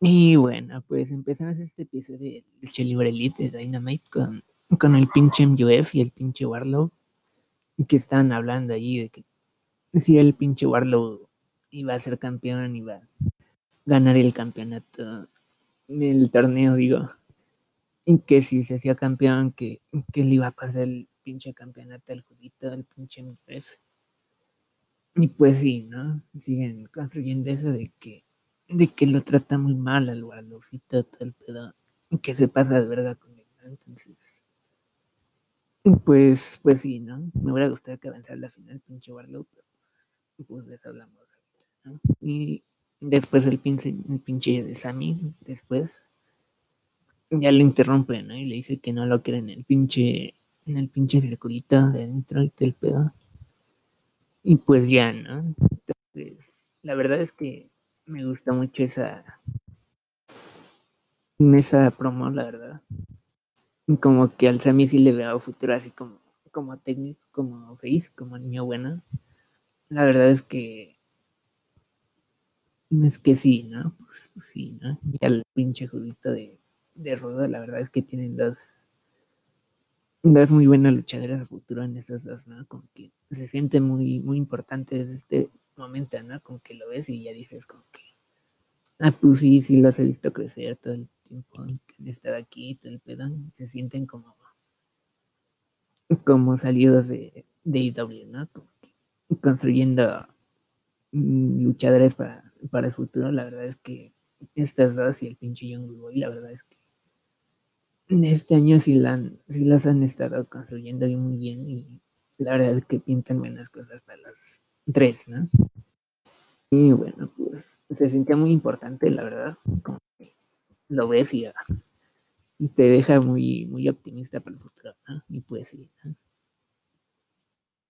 Y bueno, pues empezamos este episodio de Lucha Libre Elite de Dynamite con, con el pinche MUF y el pinche Warlow, que estaban hablando allí de que si el pinche Warlow iba a ser campeón, iba a ganar el campeonato el torneo, digo, y que si se hacía campeón, que, que le iba a pasar el pinche campeonato al judito, al pinche MUF. Y pues sí, ¿no? Siguen construyendo eso de que de que lo trata muy mal al Warlowcito, tal pedo, que se pasa de verga con él, ¿no? Entonces, pues, pues sí, ¿no? Me hubiera gustado que avanzara la final, pinche Warlow, pero pues, pues les hablamos ¿no? Y después el pinche, el pinche de Sammy, después, ya lo interrumpe, ¿no? Y le dice que no lo quiere en el pinche, en el pinche circulito de adentro y tal pedo. Y pues ya, ¿no? Entonces, la verdad es que me gusta mucho esa esa promo, la verdad. Como que al Sammy sí le veo futuro así como, como técnico, como face, como niño bueno. La verdad es que es que sí, ¿no? Pues, pues sí, ¿no? Y al pinche judito de, de Rodo, la verdad es que tienen dos, dos muy buenas luchadoras a futuro en estas dos, ¿no? Como que se siente muy, muy importante desde este momento, ¿no? Como que lo ves y ya dices como que, ah, pues sí, sí los he visto crecer todo el tiempo que han estado aquí, todo el pedo, se sienten como, como salidos de, de IW, ¿no? Como que construyendo mm, luchadores para, para el futuro, la verdad es que estas dos y el pinche Young Boy, la verdad es que este año sí, las han estado construyendo muy bien y la verdad es que pintan buenas cosas para las tres, ¿no? Y bueno, pues se sentía muy importante, la verdad. Como que lo ves y, y te deja muy, muy optimista para el futuro, ¿no? Y pues sí, ¿no?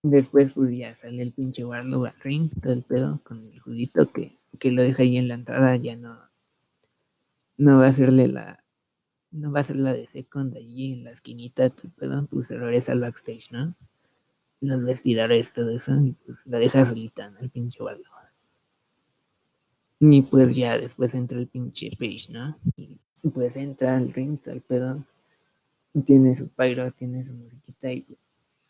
Después, pues ya sale el pinche Warlow al ring, todo el pedo, con el judito que, que lo deja ahí en la entrada, ya no, no va a hacerle la, no va a ser la de second allí en la esquinita, pedo, pues regresa al backstage, ¿no? Los vestidores, todo eso, y pues la deja solita, ¿no? El pinche Warlow. Y pues ya después entra el pinche Page, ¿no? Y pues entra al ring, tal pedo. Y tiene su pyro, tiene su musiquita y,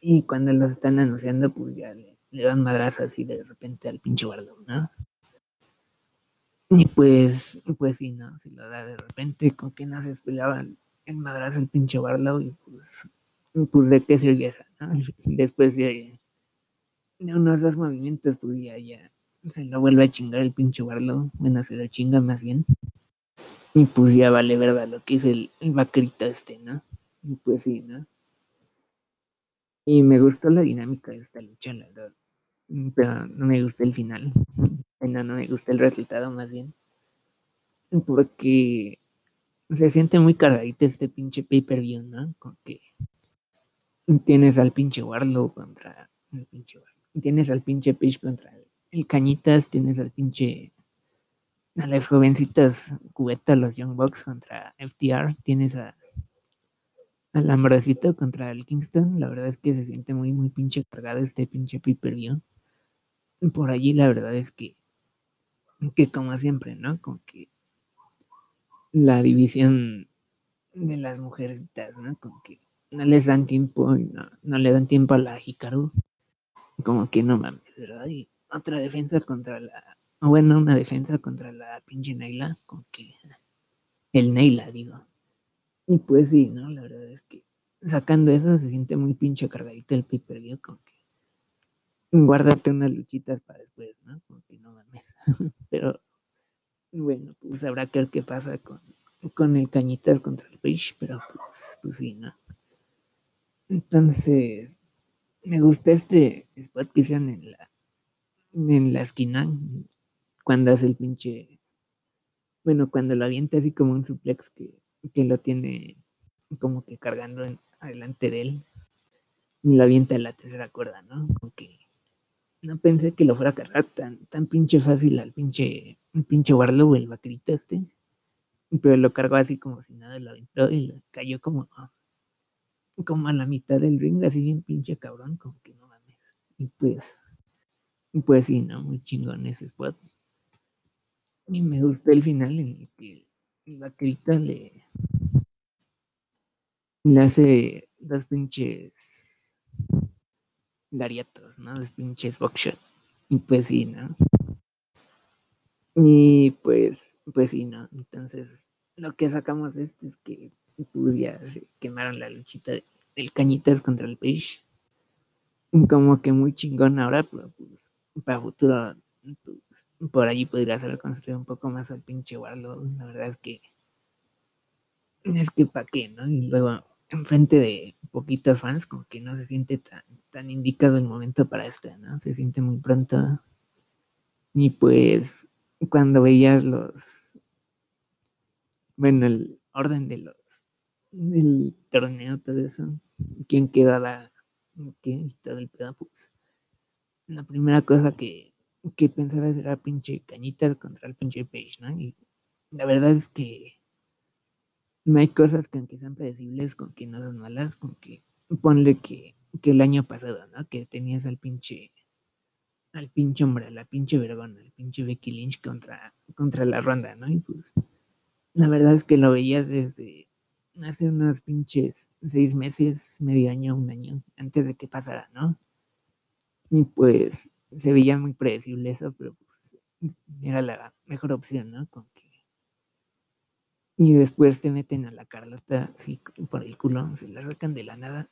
y cuando los están anunciando, pues ya le, dan madrazas así de repente al pinche Warlow, ¿no? Y pues, pues sí, ¿no? Se lo da de repente, con que no se el, madrazo el pinche Warlow y pues, pues de qué sirve esa, ¿no? Después de, de unos dos movimientos, pues ya, ya se lo vuelve a chingar el pinche Warlow. Bueno, se lo chinga más bien. Y pues ya vale verdad lo que es el, el vaquerito este, ¿no? Y pues sí, ¿no? Y me gustó la dinámica de esta lucha, la verdad. Pero no me gusta el final. No, no me gusta el resultado más bien. Porque se siente muy cargadito este pinche pay-per-view, ¿no? Con que tienes al pinche Warlow contra el pinche Warlow. Tienes al pinche Page contra el el Cañitas, tienes al pinche. A las jovencitas cubetas, los Young Bucks contra FTR, tienes a. Al Ambrosito contra el Kingston. La verdad es que se siente muy, muy pinche cargado este pinche pay-per-view. Por allí, la verdad es que. Que como siempre, ¿no? Como que. La división de las mujercitas, ¿no? Como que no les dan tiempo, no, no le dan tiempo a la Hikaru. Como que no mames, ¿verdad? Y otra defensa contra la. Bueno, una defensa contra la pinche Naila, con que. El Naila, digo. Y pues sí, ¿no? La verdad es que sacando eso se siente muy pinche cargadito el pay per view, con que. Guárdate unas luchitas para después, ¿no? Como que no mames. Pero. Bueno, pues habrá que ver qué pasa con, con el cañitas contra el Page, pero pues, pues sí, ¿no? Entonces, me gusta este spot que hicieron en la en la esquina cuando hace el pinche bueno cuando lo avienta así como un suplex que, que lo tiene como que cargando en, adelante de él y lo avienta en la tercera cuerda no como que no pensé que lo fuera a cargar tan tan pinche fácil al pinche el pinche Warlow el vaquerito este pero lo cargó así como si nada lo aventó y cayó como como a la mitad del ring así bien pinche cabrón como que no mames y pues, pues sí, ¿no? Muy chingón ese spot. Y me gustó el final en el que el vaquerita le, le hace dos pinches lariatos, ¿no? Los pinches boxshot. Y pues sí, ¿no? Y pues, pues sí, ¿no? Entonces, lo que sacamos de esto es que pues ya se quemaron la luchita del cañitas contra el page. Como que muy chingón ahora, pero pues para futuro, pues, por allí podría ser construido un poco más al pinche Warlock. La verdad es que es que para qué, ¿no? Y luego enfrente de poquitos fans, como que no se siente tan, tan indicado el momento para esto, ¿no? Se siente muy pronto. Y pues cuando veías los, bueno, el orden de los, del torneo, todo eso, quién quedaba, qué, todo el pedo, pues, la primera cosa que, que pensaba era pinche cañitas contra el pinche page, ¿no? Y la verdad es que no hay cosas que aunque sean predecibles, con que no son malas, con que ponle que, que el año pasado, ¿no? Que tenías al pinche, al pinche hombre, a la pinche vergona, al pinche Becky Lynch contra, contra la ronda, ¿no? Y pues la verdad es que lo veías desde hace unos pinches seis meses, medio año, un año, antes de que pasara, ¿no? Y pues se veía muy predecible eso, pero pues era la mejor opción, ¿no? Con que y después te meten a la Carlota así por el culo, se la sacan de la nada,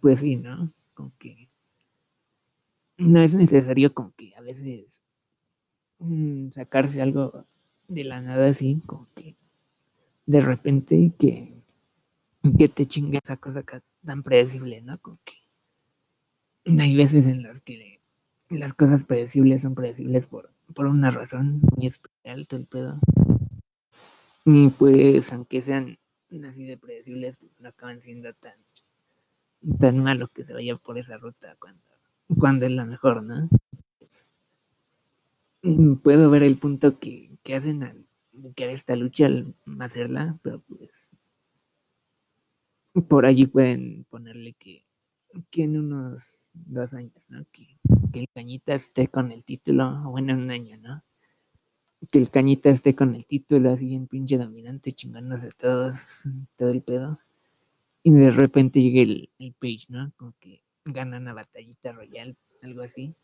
pues sí, ¿no? Como que no es necesario como que a veces mm, sacarse algo de la nada así, como que de repente y que, que te chingue esa cosa tan predecible, ¿no? Como que hay veces en las que las cosas predecibles son predecibles por, por una razón muy especial, todo el pedo. Y pues, aunque sean así de predecibles, pues no acaban siendo tan, tan malo que se vaya por esa ruta cuando, cuando es la mejor, ¿no? Mm, puedo ver el punto que, que hacen al buscar esta lucha al hacerla, pero pues por allí pueden ponerle que, que en unos dos años, ¿no? Que, que el Cañita esté con el título, bueno, en un año, ¿no? Que el cañita esté con el título así en pinche dominante, chingándose todos, todo el pedo. Y de repente llega el, el page, ¿no? Como que gana una batallita royal, algo así.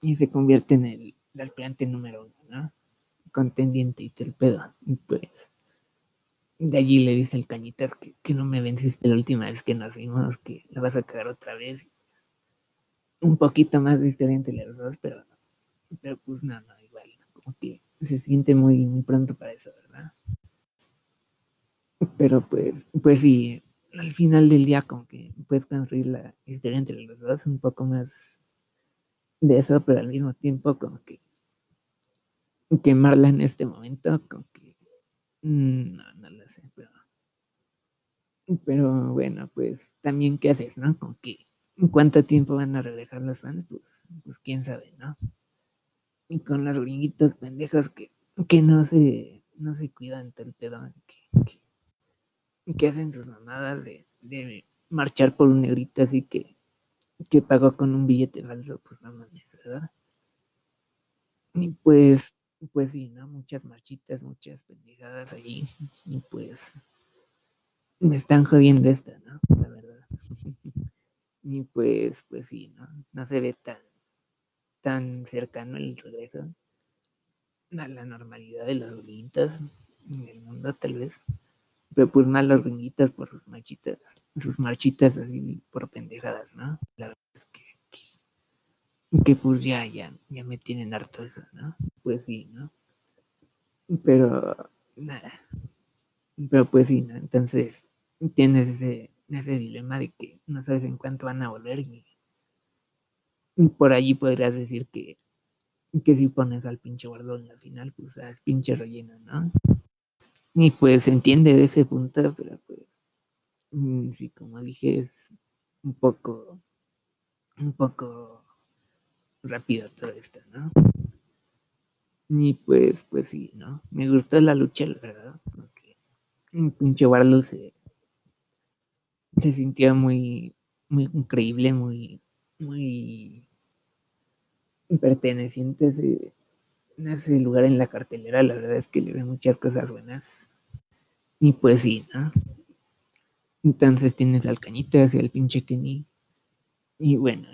Y se convierte en el, alplante número uno, ¿no? Contendiente y todo el pedo. Y pues, de allí le dice el cañitas que, que, no me venciste la última vez que nos vimos, que la vas a cagar otra vez. Un poquito más de historia entre los dos, pero, pero pues nada, que se siente muy, muy pronto para eso, ¿verdad? Pero pues, pues sí, al final del día como que puedes construir la historia entre los dos un poco más de eso, pero al mismo tiempo como que quemarla en este momento, como que mm, no, no lo sé, pero pero bueno, pues también qué haces, ¿no? Como que cuánto tiempo van a regresar los fans, pues, pues quién sabe, ¿no? Y con las gringuitas pendejas que, que no se no se cuidan del pedo, que, que, hacen sus mamadas de, de, marchar por un negrito así que, que pagó con un billete falso, pues no mames, ¿verdad? Y pues, pues sí, ¿no? Muchas marchitas, muchas pendejadas allí, y pues me están jodiendo esta, ¿no? La verdad. y pues, pues sí, ¿no? No se ve tan tan cercano el regreso a la normalidad de los gringuitas en el mundo, tal vez. Pero pues más los gringuitas por sus marchitas, sus marchitas así por pendejadas, ¿no? La verdad es que, que, pues ya, ya, ya me tienen harto eso, ¿no? Pues sí, ¿no? Pero, nada. Pero pues sí, ¿no? Entonces, tienes ese, ese dilema de que no sabes en cuánto van a volver y por allí podrías decir que, que si pones al pinche guardo en la final, pues es pinche relleno, ¿no? Y pues se entiende de ese punto, pero pues mm, sí, como dije, es un poco, un poco rápido todo esto, ¿no? Y pues, pues sí, ¿no? Me gustó la lucha, la verdad, porque un pinche Warlock se, se sintió muy, muy increíble, muy, muy perteneciente a ese, ese lugar en la cartelera, la verdad es que le ve muchas cosas buenas. Y pues sí, ¿no? Entonces tienes al Cañitas y al pinche Kenny. Y bueno,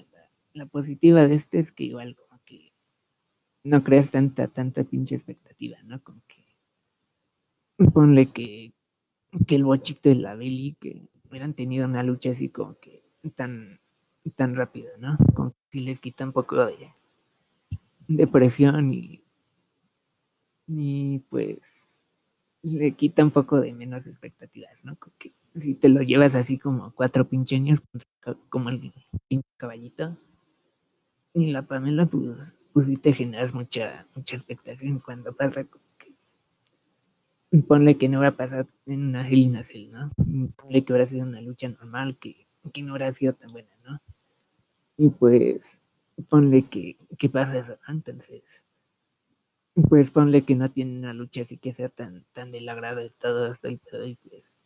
la, positiva de este es que igual como que no creas tanta, tanta pinche expectativa, ¿no? Como que ponle que, que el bochito y la Belly que hubieran tenido una lucha así como que tan, tan rápido, ¿no? Como si les quita un poco de, de presión y, y pues le quita un poco de menos expectativas, ¿no? Como que si te lo llevas así como cuatro pincheños, como el caballito, y la Pamela, pues, pues sí te generas mucha, mucha expectación cuando pasa ponle que no hubiera pasado en una Hell ¿no? Ponle que hubiera sido una lucha normal, que, que no hubiera sido tan buena, ¿no? Y pues ponle que, que pasa eso. Entonces, pues ponle que no tiene una lucha así que sea tan, tan del agrado de todo hasta el pedo y pues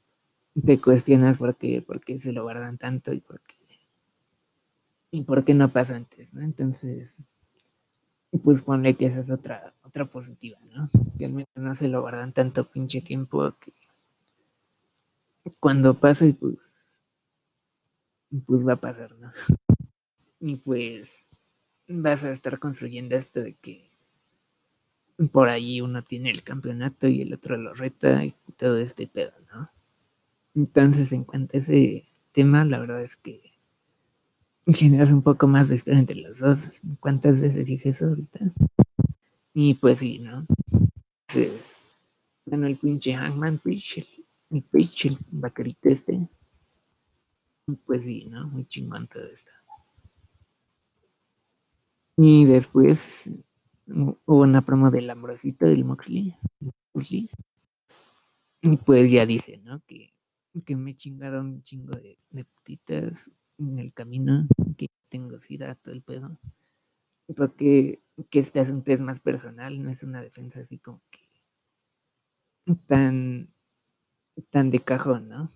te cuestionas por qué, por qué se lo guardan tanto y por qué, y por qué no pasa antes, ¿no? Entonces, pues ponle que esa es otra, otra positiva, ¿no? Que al menos no se lo guardan tanto pinche tiempo que cuando pase, pues, pues va a pasar, ¿no? Y pues vas a estar construyendo esto de que por ahí uno tiene el campeonato y el otro lo reta y todo este pedo, ¿no? Entonces, en cuanto a ese tema, la verdad es que generas un poco más de historia entre los dos. ¿Cuántas veces dije eso ahorita? Y pues sí, ¿no? Entonces, bueno, el pinche Hangman Page, el, el vaquerito este. Pues sí, ¿no? Muy chingón todo esto. Y después hubo una promo del Ambrosito del Moxley. Moxley. Y pues ya dice, ¿no? Que que me chingaron un chingo de, putitas en el camino, que tengo sida, todo el pedo. Porque que este asunto es más personal, no es una defensa así como que tan, tan de cajón, ¿no?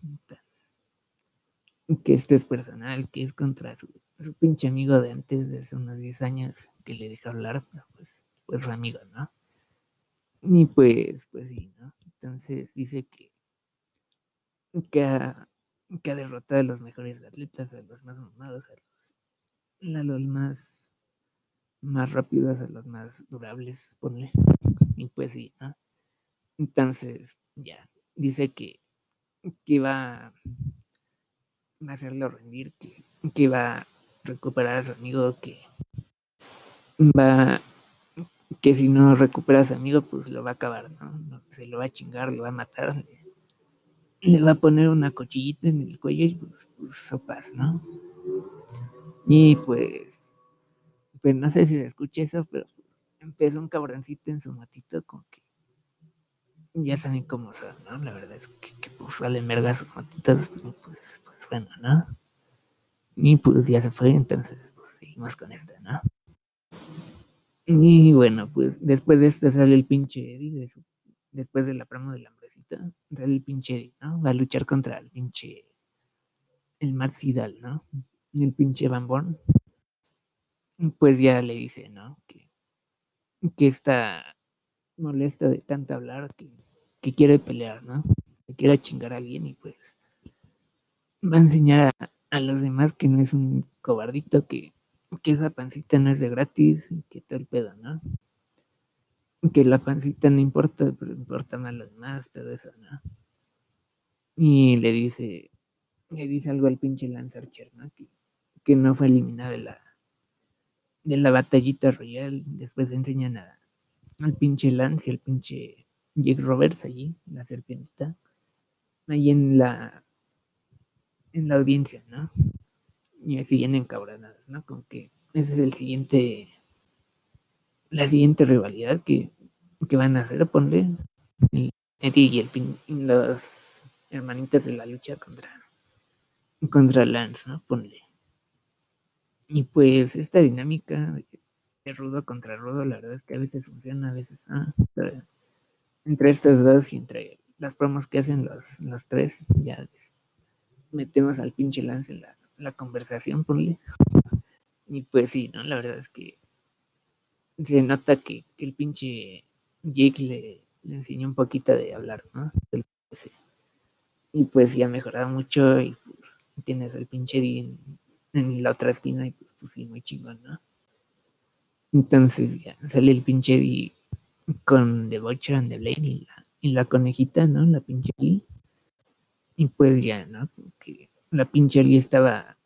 que esto es personal, que es contra su, su, pinche amigo de antes, de hace unos 10 años, que le deja hablar, pues, pues su amigo, ¿no? Y pues, pues sí, ¿no? Entonces dice que que ha, que ha derrotado a los mejores atletas, a los más mamados, a los, más, más rápidos, a los más durables, ponle. Y pues sí, ¿no? Entonces, ya, dice que, que va, a hacerlo rendir, que, que va a recuperar a su amigo, que va que si no recupera a su amigo, pues lo va a acabar, ¿no? Se lo va a chingar, lo va a matar, le va a poner una cochillita en el cuello y pues, pues sopas, ¿no? Y pues, pues no sé si se escucha eso, pero pues, empezó un cabroncito en su matito con que ya saben cómo son, ¿no? La verdad es que, que pues sale merga sus matitas, pues, pues, pues, bueno, ¿no? Y pues ya se fue, entonces pues seguimos con esto, ¿no? Y bueno, pues después de esto sale el pinche Eddie después de la promo de la del pinche, ¿no? Va a luchar contra el pinche, el Marcidal, ¿no? El pinche Van Pues ya le dice, ¿no? Que, que está molesta de tanto hablar, que, que quiere pelear, ¿no? Que quiere chingar a alguien y pues va a enseñar a, a los demás que no es un cobardito, que, que esa pancita no es de gratis, que todo el pedo, ¿no? que la pancita no importa, pero importa más los demás, todo eso, ¿no? Y le dice, le dice algo al pinche Lance Archer, ¿no? Que, que no fue eliminado de la, de la batallita royal. Después enseñan a, al pinche Lance y al pinche Jake Roberts allí, la serpientita, ahí en la, en la audiencia, ¿no? Y así siguen encabronadas, ¿no? Con que ese es el siguiente la siguiente rivalidad que, van a hacer, ponle Eddie y, el, los hermanitos de la lucha contra, contra Lance, ¿no? Ponle. Y pues esta dinámica de rudo contra rudo, la verdad es que a veces funciona, a veces no. entre estos dos y entre las promos que hacen los, los tres, ya metemos al pinche Lance en la, la conversación, ponle. Y pues sí, ¿no? La verdad es que se nota que, el pinche Jake le, enseñó un poquito de hablar, ¿no? Y pues ya ha mejorado mucho y pues tienes al pinche D en, la otra esquina y pues, pues sí, muy chingón, ¿no? Entonces ya sale el pinche D con The Butcher and the Blade y la, conejita, ¿no? La pinche Lee. Y pues ya, ¿no? Que la pinche Lee estaba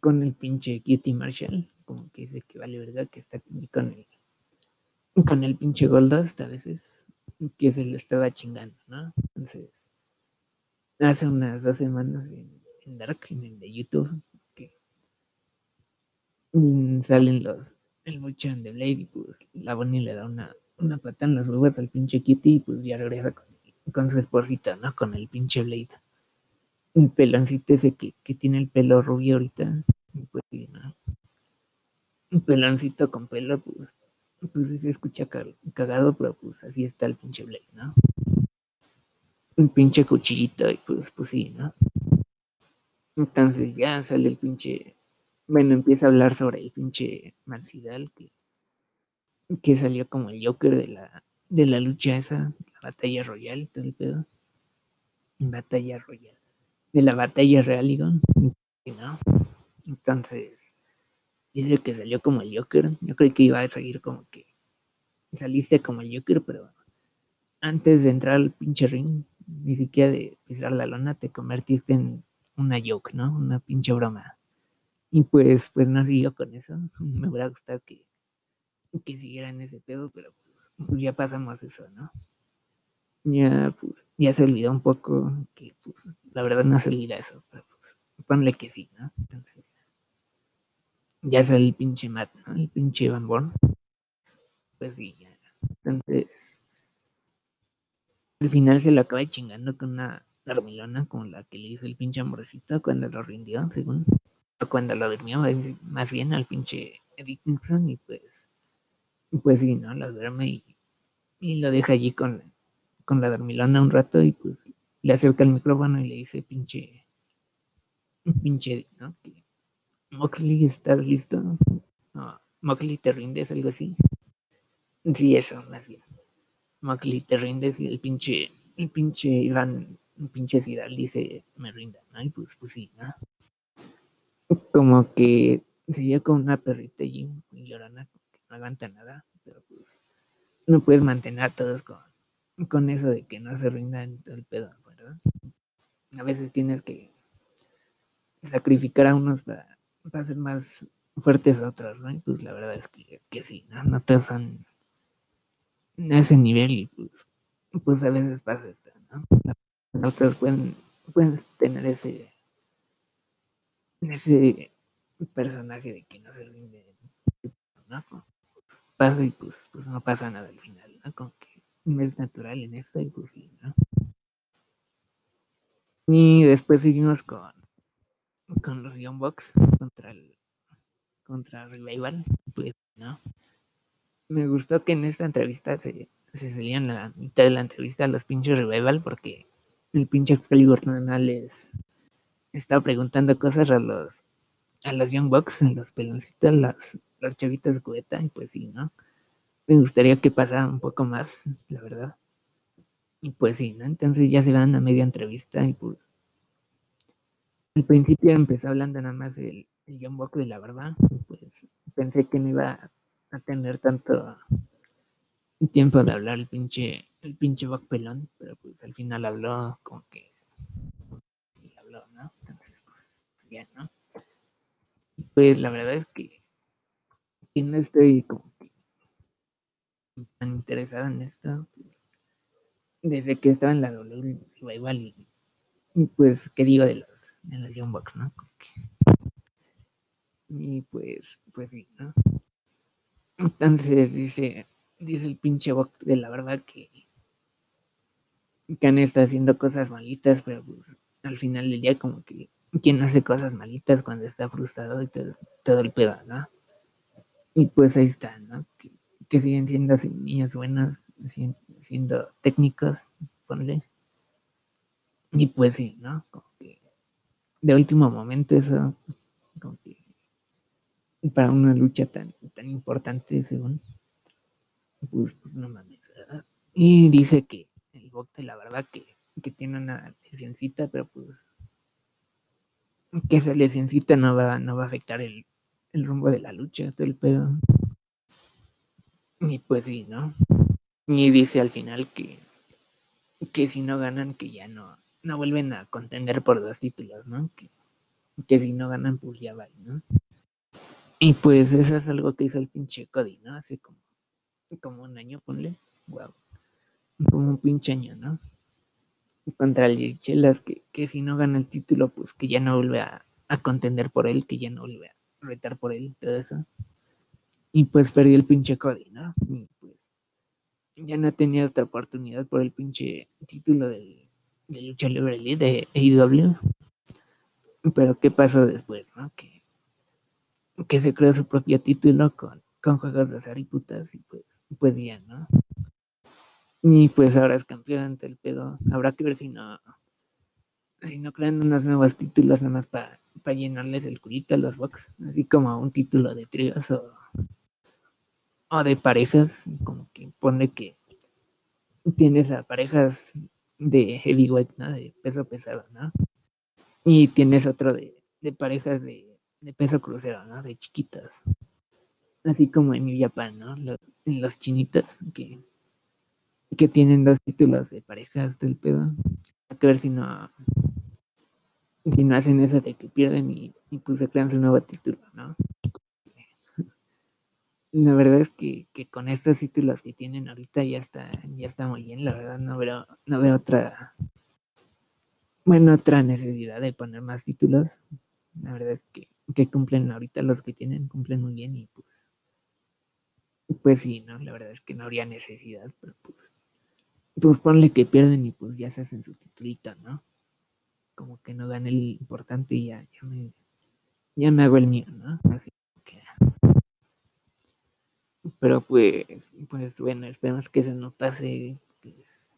con el pinche Kitty Marshall, como que dice que vale verdad que está con el con el pinche Goldust a veces, que se le estaba chingando, ¿no? Entonces, hace unas dos semanas en, Dark, en el de YouTube, que salen los, el Butcher de Blade y pues la Bonnie le da una, una pata en las huevas al pinche Kitty y pues ya regresa con, con su esposita, ¿no? Con el pinche Blade. El peloncito ese que, que tiene el pelo rubio ahorita, pues, ¿no? Un peloncito con pelo, pues, pues se escucha cagado, pero pues así está el pinche Blade, ¿no? Un pinche cuchillito y pues, pues sí, ¿no? Entonces ya sale el pinche, bueno, empieza a hablar sobre el pinche Marcidal que, que salió como el Joker de la, de la lucha esa, la batalla royal, todo el pedo. Batalla royal. De la batalla real, digo, ¿no? Entonces, dice que salió como el Joker. Yo creí que iba a seguir como que saliste como el Joker, pero antes de entrar al pinche ring, ni siquiera de pisar la lona, te convertiste en una joke, ¿no? Una pinche broma. Y pues, pues no siguió con eso. Me hubiera gustado que, que siguiera en ese pedo, pero pues, ya pasamos eso, ¿no? Ya, pues, ya se olvidó un poco que, pues, la verdad no se olvida eso, pero pues, ponle que sí, ¿no? Entonces, ya sale el pinche Matt, ¿no? El pinche Van Born. Pues sí, ya. Entonces, al final se lo acaba chingando con una dormilona con la que le hizo el pinche amorcito cuando lo rindió, según. O cuando lo durmió, más bien al pinche Eddie Kingston y pues, pues sí, ¿no? Lo duerme y, lo deja allí con, con la dormilona un rato y pues le acerca el micrófono y le dice pinche, pinche, ¿no? Moxley, ¿estás listo? No, Moxley, ¿te rindes? Algo así. Sí, eso, más. Moxley, ¿te rindes? Y el pinche, el pinche Iván, el pinche Sidal dice, me rinda, ¿no? Y pues, pues sí, ¿no? Como que sería como una perrita allí, llorona, que no aguanta nada, pero pues no puedes mantener a todos con, con eso de que no se rindan el pedo, ¿verdad? A veces tienes que sacrificar a unos para va a ser más fuertes a otras, ¿no? Y pues la verdad es que, que sí, ¿no? No te son en ese nivel y pues, pues a veces pasa esto, ¿no? Otras pueden, pueden tener ese ese personaje de que no se rinde, ¿no? Pues pasa y pues, pues no pasa nada al final, ¿no? No es natural en pues sí, ¿no? Y después seguimos con con los Young Bucks contra el contra Revival, pues no. Me gustó que en esta entrevista se, se salían a la mitad de la entrevista los pinches Revival porque el pinche Excalibur nada les estaba preguntando cosas a los a los Young Bucks, a los peloncitos, las, los chavitos cubeta, y pues sí, ¿no? Me gustaría que pasara un poco más, la verdad. Y pues sí, ¿no? Entonces ya se van a media entrevista y pues al principio empezó hablando nada más el, el John Walk de la verdad, pues pensé que no iba a tener tanto tiempo de hablar el pinche, el pinche Buck pelón, pero pues al final habló como que habló, ¿no? Entonces, pues bien, ¿no? Pues la verdad es que, no estoy como que tan interesado en esto. desde que estaba en la W igual y, pues, ¿qué digo de los en la Young Box, ¿no? Y pues, pues sí, ¿no? Entonces dice, dice el pinche Box de la verdad que, que han estado haciendo cosas malitas, pero pues al final del día como que quien hace cosas malitas cuando está frustrado y todo, el pedo, ¿no? Y pues ahí está, ¿no? Que, siguen siendo niños buenos, siguen siendo técnicos, ponle. Y pues sí, ¿no? Como que de último momento eso como que para una lucha tan, tan importante, según. Pues, pues no mames. Y dice que el bote, la verdad, que, que tiene una lesioncita, pero pues que esa lesioncita no va, no va a afectar el, el rumbo de la lucha, todo el pedo. Y pues sí, ¿no? Y dice al final que, que si no ganan, que ya no, no vuelven a contender por dos títulos, ¿no? Que, que si no ganan, pues ya va, ¿no? Y pues eso es algo que hizo el pinche Cody, ¿no? Hace como, como un año, ponle. Wow. Como un pinche año, ¿no? Contra el Chelas, que, que si no gana el título, pues que ya no vuelve a, contender por él, que ya no vuelve a retar por él, todo eso. Y pues perdió el pinche Cody, ya no tenía otra oportunidad por el pinche título del, de lucha libre de AEW. Pero ¿qué pasó después, no? Que, que se creó su propio título con, con juegos de azar y putas y pues, pues ya, ¿no? Y pues ahora es campeón ante el pedo. Habrá que ver si no, si no crean unas nuevas títulos nada más para llenarles el culito a los box, así como un título de tríos o, o de parejas, como que pone que tienes a parejas de heavyweight, ¿no? De peso pesado, ¿no? Y tienes otro de, de parejas de, de, peso crucero, ¿no? De chiquitas. Así como en New Japan, ¿no? Los, en los chinitos que, que tienen dos títulos de parejas del pedo. Hay que ver si no si no hacen eso de que pierden y, y pues se crean su nuevo título, ¿no? La verdad es que, que, con estos títulos que tienen ahorita ya está, ya está muy bien, la verdad no veo, no veo otra, bueno, otra necesidad de poner más títulos. La verdad es que, que cumplen ahorita los que tienen, cumplen muy bien y pues, pues sí, ¿no? La verdad es que no habría necesidad, pero pues, pues ponle que pierden y pues ya se hacen su titulito, ¿no? como que no dan el importante y ya, ya, me, ya me hago el mío, ¿no? Así que. Pero pues, pues bueno, esperemos que eso no pase. Pues.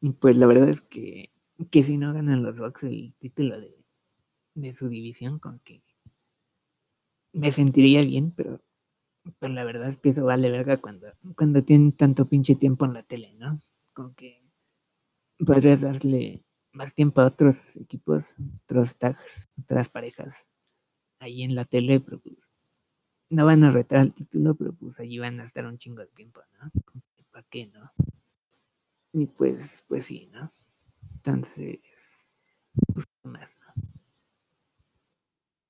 Y pues la verdad es que, que si no ganan los Bucks el título de, de su división, con que me sentiría bien, pero, pero la verdad es que eso vale verga cuando, cuando tienen tanto pinche tiempo en la tele, ¿no? Con que podrías darle más tiempo a otros equipos, otros tags, otras parejas ahí en la tele, pero pues no van a retar el título, pero pues allí van a estar un chingo de tiempo, ¿no? ¿Para qué, no? Y pues, pues sí, ¿no? Entonces, pues más, ¿no?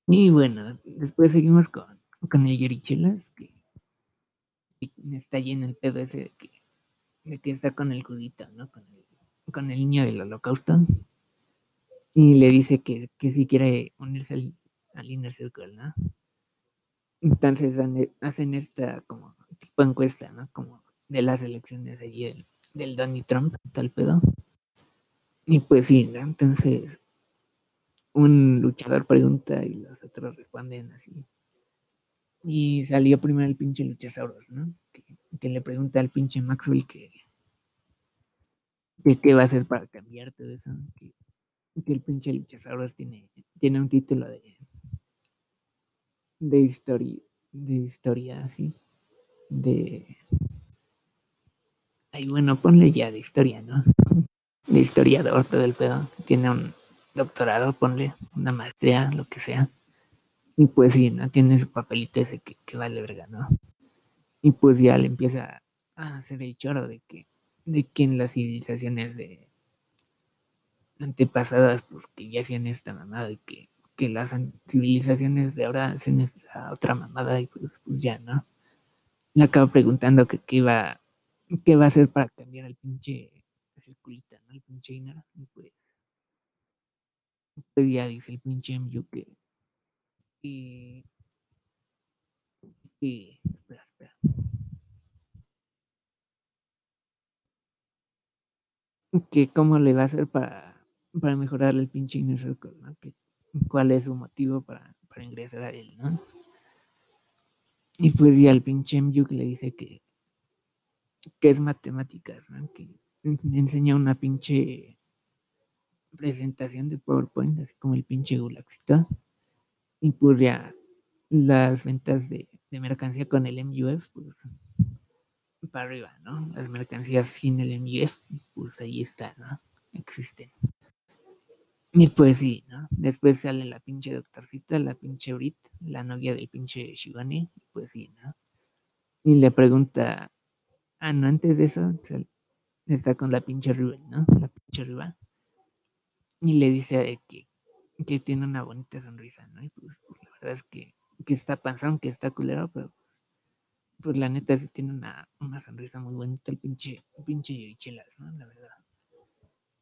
Y bueno, después seguimos con, con el Yerichelas, que está allí en el pedo ese de que, de que está con el judito, ¿no? Con el con el niño del holocausto y le dice que, que si quiere unirse al, al Inner Circle, ¿no? Entonces hacen esta como tipo encuesta, ¿no? Como de las elecciones allí del, del Donny Trump, tal pedo. Y pues sí. Entonces un luchador pregunta y los otros responden así. Y salió primero el pinche Luchasaurus, ¿no? Que, que le pregunta al pinche Maxwell que, qué va a hacer para cambiar todo eso. Que, que el pinche Luchasaurus tiene, tiene un título de, de historia, de historia así, de... Ay, bueno, ponle ya de historia, ¿no? De historiador todo el pedo. Tiene un doctorado, ponle una maestría, lo que sea. Y pues sí, ¿no? Tiene su papelito ese que, que vale verga, ¿no? Y pues ya le empieza a hacer el choro de que de que en las civilizaciones de antepasadas, pues que ya hacían esta mamada y que, que las civilizaciones de ahora hacen esta otra mamada y pues, pues ya, ¿no? Le acabo preguntando que qué iba, qué va a hacer para cambiar el pinche circulita, ¿no? El pinche inner, y pues, pues ya dice el pinche MU que, que, que espera, espera. que cómo le va a hacer para, para mejorar el pinche Inner Circle, ¿no? Que, cuál es su motivo para, para, ingresar a él, ¿no? Y pues ya el pinche Mjuk le dice que, que es matemáticas, ¿no? Que enseña una pinche presentación de PowerPoint, así como el pinche Gulaxito. Y pues ya las ventas de, de mercancía con el MUF, pues para arriba, ¿no? Las mercancías sin el MUF, pues ahí está, ¿no? Existen. Y pues sí, ¿no? Después sale la pinche doctorcita, la pinche Brit, la novia del pinche Shivani, pues sí, ¿no? Y le pregunta, ah, no, antes de eso, está con la pinche Riven, ¿no? La pinche Riva. Y le dice que, que tiene una bonita sonrisa, ¿no? Y pues, pues la verdad es que, que está panzón, que está culero, pero pues la neta sí tiene una, una sonrisa muy bonita el pinche, el pinche Yerichelas, ¿no? La verdad.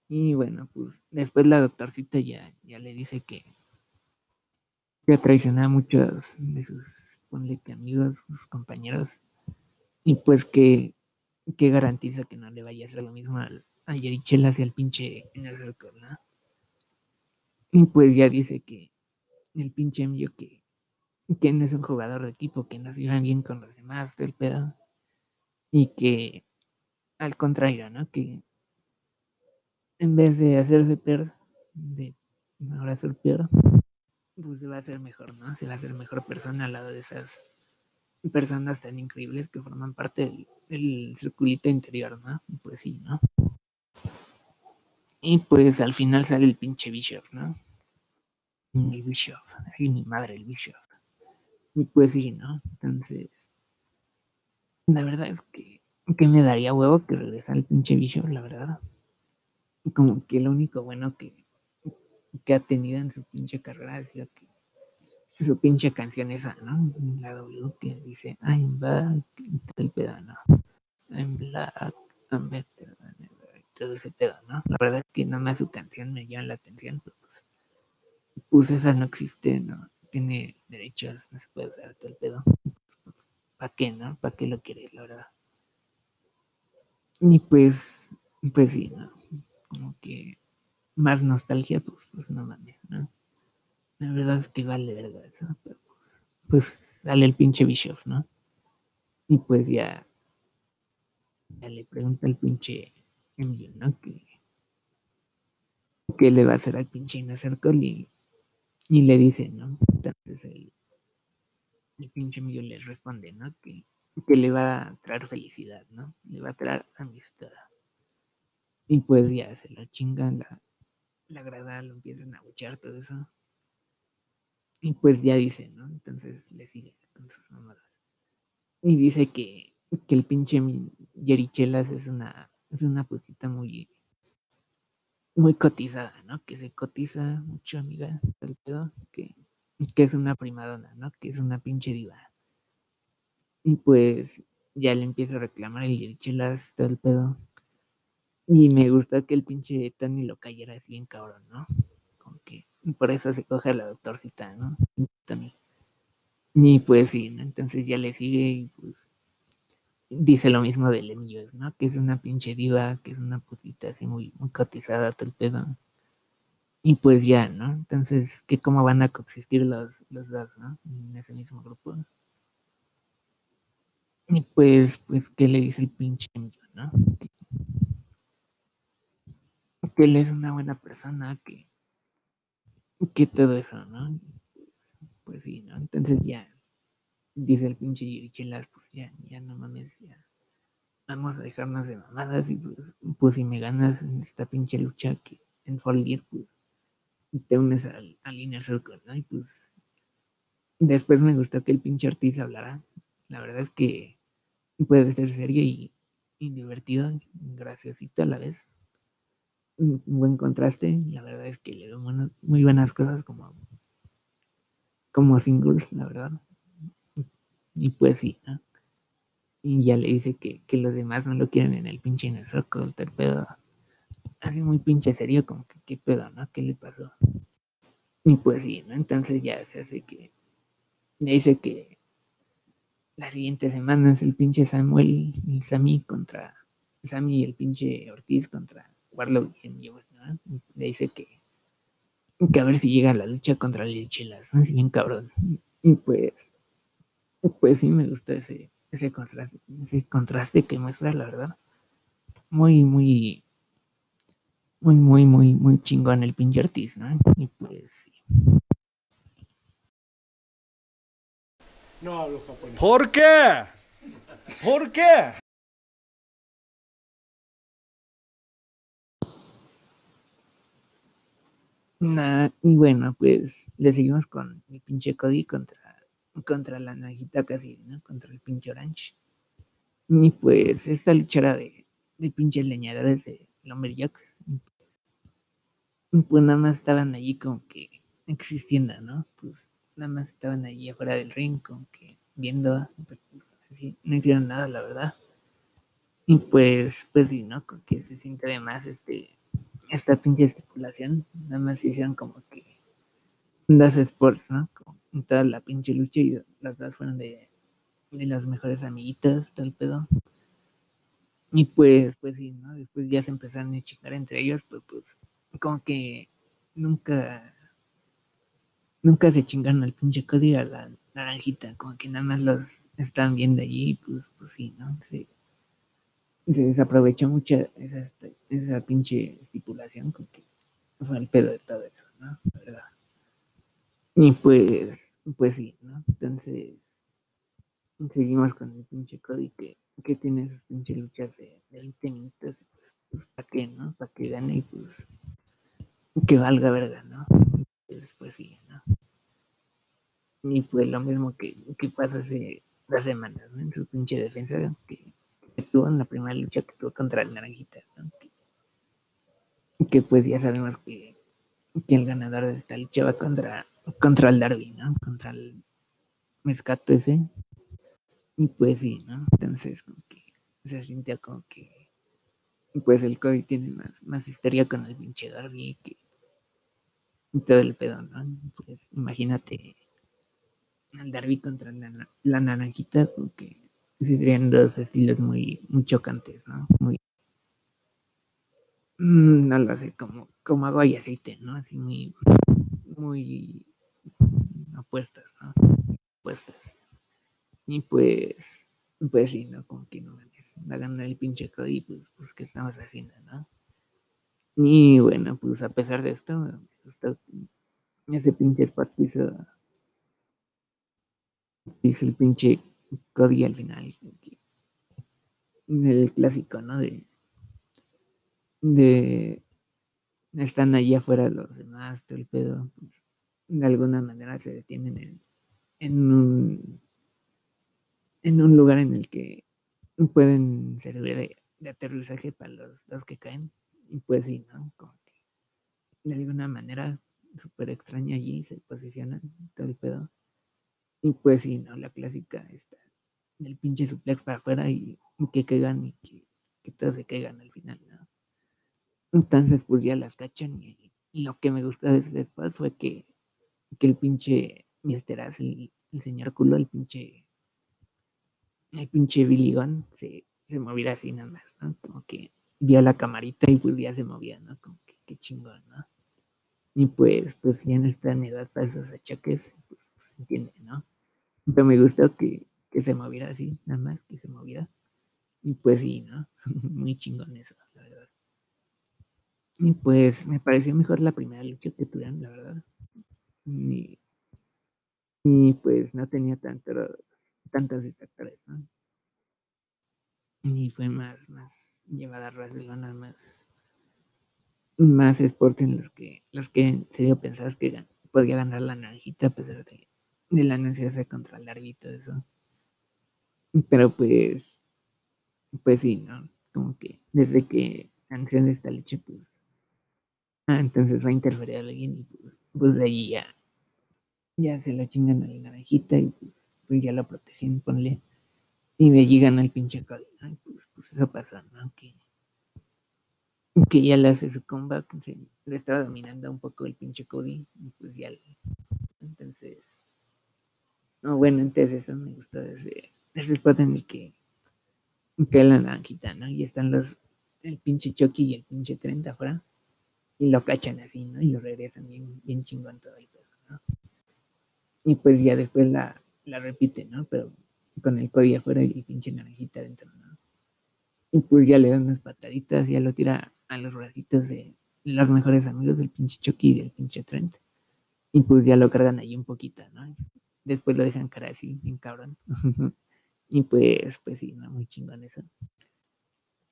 Y bueno, pues después la doctorcita ya, ya le dice que, que traicionado a muchos de sus, ponle que amigos, sus compañeros, y pues que, que garantiza que no le vaya a hacer lo mismo al, al Yerichelas y al pinche Inner Circle, ¿no? Y pues ya dice que el pinche envío que, que no es un jugador de equipo, que no se llevan bien con los demás, del pedo. Y que al contrario, ¿no? Que en vez de hacerse peor, de ahora ser peor, pues se va a hacer mejor, ¿no? Se va a hacer mejor persona al lado de esas personas tan increíbles que forman parte del, del circulito interior, ¿no? Pues sí, ¿no? Y pues al final sale el pinche Bishop, ¿no? El Bishop, ay mi madre, el Bishop. Y pues sí, ¿no? Entonces, la verdad es que, que me daría huevo que regresara el pinche Bishop, la verdad. Como que lo único bueno que, que ha tenido en su pinche carrera ha sido que su pinche canción esa, ¿no? La W que dice I'm back, el pedo, ¿no? I'm black, I'm better than todo ese pedo, ¿no? La verdad es que nada más su canción me llama la atención, pero pues, pues esa no existe, ¿no? Tiene derechos, no se puede usar todo el pedo. ¿Para qué, no? ¿Para qué lo quieres, la verdad? Y pues, pues sí, ¿no? Como que más nostalgia, pues, pues no mames, ¿no? La verdad es que vale verdad eso, pero pues sale el pinche Bishop, ¿no? Y pues ya, le pregunta el pinche Emilio, ¿no? Que, que le va a hacer al pinche Circle y, y le dice, ¿no? Entonces el, el pinche Emilio le responde, ¿no? Que, que le va a traer felicidad, ¿no? Le va a traer amistad. Y pues ya se la chingan, la, la grada, lo empiezan a buchar, todo eso. Y pues ya dice, ¿no? Entonces le sigue con sus mamadas. Y dice que, que el pinche Yerichelas es una, es una pusita muy, muy cotizada, ¿no? Que se cotiza mucho, amiga, el pedo, que, que es una primadona, ¿no? Que es una pinche diva. Y pues ya le empiezo a reclamar el Yerichelas, todo pedo. Y me gusta que el pinche Tony lo cayera así bien cabrón, ¿no? Como que por eso se coge a la doctorcita, ¿no? Y pues sí, ¿no? Entonces ya le sigue y pues dice lo mismo del Emilio, ¿no? Que es una pinche diva, que es una putita así muy, muy cotizada, todo el pedo. Y pues ya, ¿no? Entonces, ¿qué cómo van a coexistir los, los dos, ¿no? En ese mismo grupo. Y pues, pues, ¿qué le dice el pinche ¿no? Que, él es una buena persona, que, que todo eso, ¿no? Pues, sí, ¿no? Entonces ya dice el pinche Yirichelas, pues ya, ya no mames, ya vamos a dejarnos de mamadas y pues, pues si me ganas en esta pinche lucha que en Fall Gear, pues te unes al, al Inner Circle, ¿no? Y pues después me gustó que el pinche Ortiz hablara. La verdad es que puede ser serio y, y divertido, graciosito a la vez un buen contraste. La verdad es que le veo muy buenas cosas como, como singles, la verdad. Y pues sí, ¿no? Y ya le dice que, que, los demás no lo quieren en el pinche circle, el pedo. Así muy pinche serio, como que qué pedo, ¿no? ¿Qué le pasó? Y pues sí, ¿no? Entonces ya se hace que le dice que la siguiente semana es el pinche Samuel y Sammy contra Sammy y el pinche Ortiz contra Warlock y ¿no? Le dice que, que a ver si llega a la lucha contra Lichelas, ¿no? Así bien cabrón. Y pues, pues sí me gusta ese, ese contraste, ese contraste que muestra, la verdad. Muy, muy, muy, muy, muy, muy chingón el pinche Ortiz, ¿no? Y pues sí. No hablo japonés. ¿Por qué? ¿Por qué? Nah, y bueno, pues le seguimos con el pinche Cody contra, contra la Najita casi, ¿no? Contra el pinche Orange. Y pues esta luchera de, de pinches leñadores de Lumberjacks. y Pues nada más estaban allí como que existiendo, ¿no? Pues nada más estaban allí afuera del ring, como que viendo, pues, así, no hicieron nada, la verdad. Y pues, pues sí, ¿no? Como que se siente además este esta pinche estipulación, nada más hicieron como que das sports, ¿no? Como toda la pinche lucha y las dos fueron de, de las mejores amiguitas, tal pedo. Y pues, pues sí, ¿no? Después ya se empezaron a chingar entre ellos, pues, pues, como que nunca, nunca se chingaron al pinche Cody a la naranjita, como que nada más los estaban viendo allí, pues, pues sí, ¿no? Sí se desaprovechó mucho esa, esa pinche estipulación, como que fue el pedo de todo eso, ¿no? La verdad. Y pues, pues sí, ¿no? Entonces, seguimos con el pinche Cody que, que tiene esas pinche luchas de, de 20 minutos, pues, pues ¿para qué, no? Para que gane y pues que valga verga, ¿no? Pues, pues sí, ¿no? Y pues lo mismo que, que pasa hace dos semanas, ¿no? En su pinche defensa, que que tuvo en la primera lucha que tuvo contra el Naranjita. ¿no? Que, que, pues ya sabemos que, que, el ganador de esta lucha va contra, contra el Darby, ¿no? Contra el Mescato ese. Y pues sí, ¿no? Entonces como que se sintió como que pues el Cody tiene más, más histeria con el pinche Darby que todo el pedo, ¿no? Pues imagínate al Darby contra la, la naranjita, porque sí serían dos estilos muy, muy chocantes, ¿no? Muy. Mmm, no lo sé, como, como agua y aceite, ¿no? Así muy. Muy. Opuestas, ¿no? Opuestas. Y pues. Pues sí, ¿no? Como que no mames. Hagan el pinche Cody, pues, pues, ¿qué estamos haciendo, no? Y bueno, pues a pesar de esto, gustó ese pinche que hizo. Hizo el pinche Cody al final. El clásico, ¿no? De, de están allí afuera los demás, todo el pedo. Pues, de alguna manera se detienen en, en un en un lugar en el que pueden servir de, de aterrizaje para los dos que caen. Y pues sí, ¿no? Como que de alguna manera súper extraña allí se posicionan todo el pedo. Y pues sí, ¿no? La clásica está del pinche suplex para afuera y, que caigan y que, que, todos se caigan al final, ¿no? Entonces, pues ya las cachan y, lo que me gustó de ese spot fue que, que el pinche Mister Ass, el, señor culo, el pinche el pinche Billy Gunn se, se moviera así nada más, ¿no? Como que vio la camarita y pues ya se movía, ¿no? Como que qué chingón, ¿no? Y pues, pues ya no está en edad para esos achaques, entiende, ¿no? Pero me gustó que, que se moviera así, nada más que se moviera. Y pues sí, ¿no? Muy chingón eso, la verdad. Y pues me pareció mejor la primera lucha que tuvieron, la verdad. Y, y pues no tenía tanto, tantos distractores, ¿no? Y fue más, más llevada a ras de lona, más, más sports en los que, los que en serio pensabas que podía ganar la naranjita a pesar de, de la necesidad de contra el árbitro, eso. Pero pues, pues sí, ¿no? Como que desde que anuncian esta leche, pues, ah, entonces va a interferir alguien y pues, pues de ahí ya, ya se lo chingan a la naranjita y pues, pues ya lo protegen, ponle. Y de allí gana el pinche Cody, ¿no? Pues, pues, eso pasa, ¿no? Que, que ya le hace su comeback, se, le estaba dominando un poco el pinche Cody, y pues ya entonces, no, bueno, entonces eso me gustó ese spot en el que, que la naranjita, ¿no? Y están los, el pinche Chucky y el pinche 30 afuera, y lo cachan así, ¿no? Y lo regresan bien, bien chingón todo el pedo, ¿no? Y pues ya después la, la repite, ¿no? Pero con el Cody afuera y el pinche naranjita adentro, ¿no? Y pues ya le dan unas pataditas, ya lo tira a los bracitos de los mejores amigos del pinche Chucky y del pinche Trent. Y pues ya lo cargan ahí un poquito, ¿no? Después lo dejan cara así, bien cabrón. y pues, pues sí, ¿no? Muy chingón eso.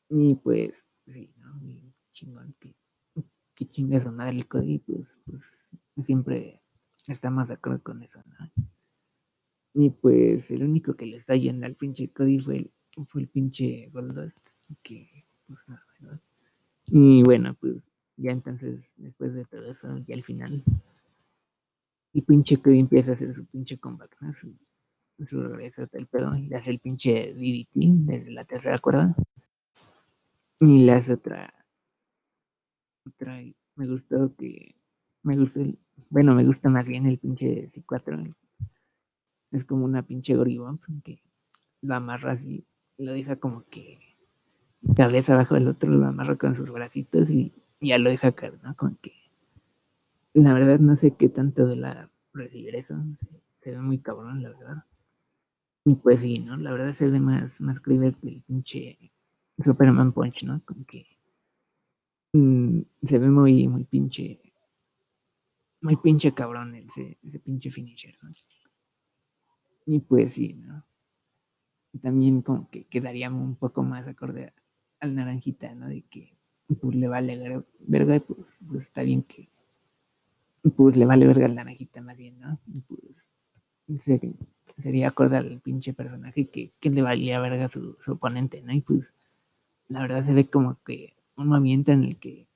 Y pues, sí, ¿no? Muy chingón que, que chinga su madre el Cody, pues, pues siempre de acuerdo con eso, ¿no? Y pues el único que le está yendo al pinche Cody fue el, fue el pinche Goldust, que pues nada, ¿verdad? Y bueno, pues ya entonces, después de todo eso, ya al final, el pinche Cody empieza a hacer su pinche comeback, ¿no? Su, su regreso el pedo, le hace el pinche DDT desde la tercera cuerda. Y le hace otra, otra, me gustó que, me gusta el, bueno, me gusta más bien el pinche C4, es como una pinche goribón que lo amarra así, lo deja como que cabeza abajo del otro, lo amarra con sus bracitos y ya lo deja caer, ¿no? Como que la verdad no sé qué tanto de la recibir eso, se, ve muy cabrón, la verdad. Y pues sí, ¿no? La verdad se ve más, más creíble que el pinche Superman Punch, ¿no? Como que mm, se ve muy, muy pinche, muy pinche cabrón ese, ese pinche finisher, ¿no? Y pues sí, ¿no? También como que quedaría un poco más acorde al naranjita, ¿no? De que pues le vale verga, pues, pues está bien que pues le vale verga al naranjita más bien, ¿no? pues sería, acorde al pinche personaje que, que le valía verga su, su oponente, ¿no? Y pues la verdad se ve como que un movimiento en el que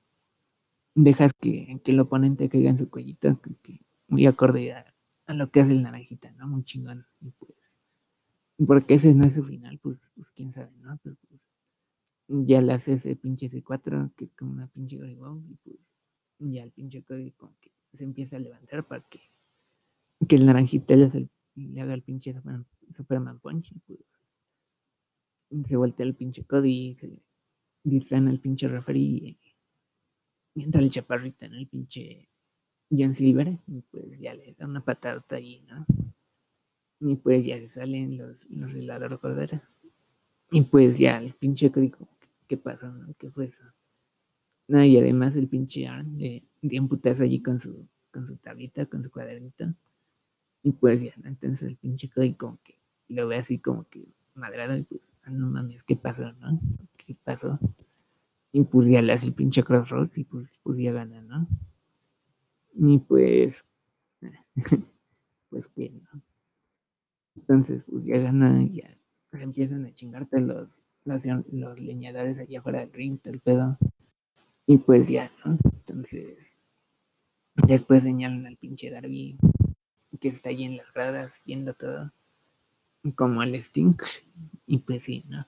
dejas que, que el oponente caiga en su cuellito, que, muy acorde a, lo que hace el naranjita, ¿no? Muy chingón. Y pues, porque ese no es su final, pues, pues quién sabe, ¿no? Pero pues ya le hace ese pinche C4, que es como una pinche goribón, y pues ya el pinche código como que se empieza a levantar para que, que el naranjita le, le haga el pinche Superman, Punch, y pues se voltea el pinche Cody, se distraen al pinche referee y entra el chaparrito en el pinche John Silver y pues ya le da una patada ahí, ¿no? Y pues ya se salen los, los de la recordera. Y pues ya el pinche código, ¿qué pasó? No? ¿Qué fue eso? No, y además el pinche Arn de, de un allí con su, con su tablita, con su cuadernito. Y pues ya, entonces el pinche código como que lo ve así como que madrado y pues no mames, ¿qué pasó, no? ¿Qué pasó? Y pues ya le hace el pinche crossroads y pues, pues ya gana, ¿no? Y pues, pues que no. Entonces, pues ya gana, ya empiezan a chingarte los, los, los leñadores allá afuera del ring, el pedo. Y pues ya, ¿no? Entonces, después señalan al pinche Darby que está allí en las gradas viendo todo como al Sting. Y pues sí, ¿no?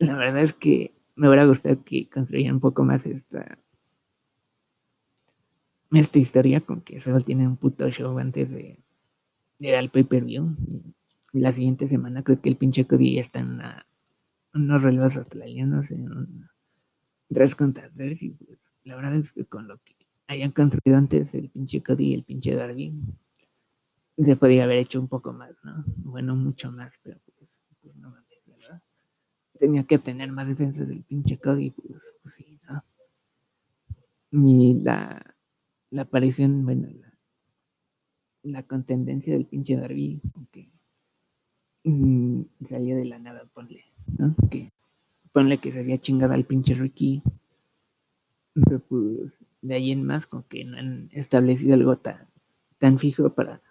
La verdad es que me hubiera gustado que construyeran un poco más esta esta historia con que solo tienen un puto show antes de, ir al pay-per-view. Y la siguiente semana creo que el pinche Cody ya está en unos relevos australianos en un 3 contra 3 y pues la verdad es que con lo que hayan construido antes el pinche Cody y el pinche Darby se podría haber hecho un poco más, ¿no? Bueno, mucho más, pero pues, pues no mames, ¿verdad? Tenía que tener más defensas del pinche Cody, pues, pues sí, ¿no? Y la, la aparición, bueno, la, la contendencia del pinche Darby, que mmm, salió de la nada, ponle, ¿no? Que ponle que se había chingado al pinche Ricky, pero pues de ahí en más, como que no han establecido algo tan, tan fijo para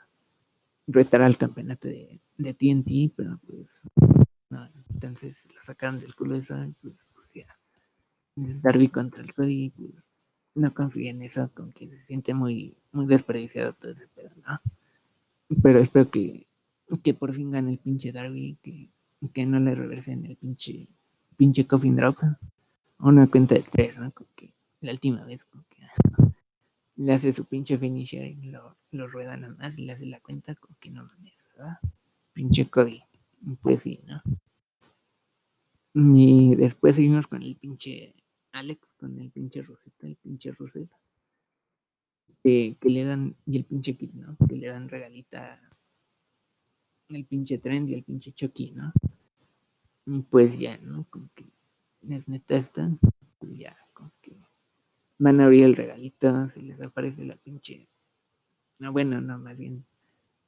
retar al campeonato de, de TNT, pero pues no, entonces lo sacaron del culo eso y pues, pues ya. Es Darby contra el Cody, pues no confía en eso, con que se siente muy, muy desperdiciado todo ese pedo, ¿no? Pero espero que, que por fin gane el pinche Darby, que, que no le reversen el pinche, pinche coffin drop. Una cuenta de tres, ¿no? Como que la última vez, como que le hace su pinche finisher y lo, lo rueda nada más y le hace la cuenta como que no mames, ¿verdad? Pinche Cody. Pues sí, ¿no? Y después seguimos con el pinche Alex, con el pinche Rosetta, el pinche Rosetta. que le dan, y el pinche Kid, ¿no? Que le dan regalita el pinche Trend y el pinche Chucky, ¿no? Y pues ya, ¿no? Como que es neta esta, pues ya, como que van a abrir el regalito, se les aparece la pinche. No, bueno, no, más bien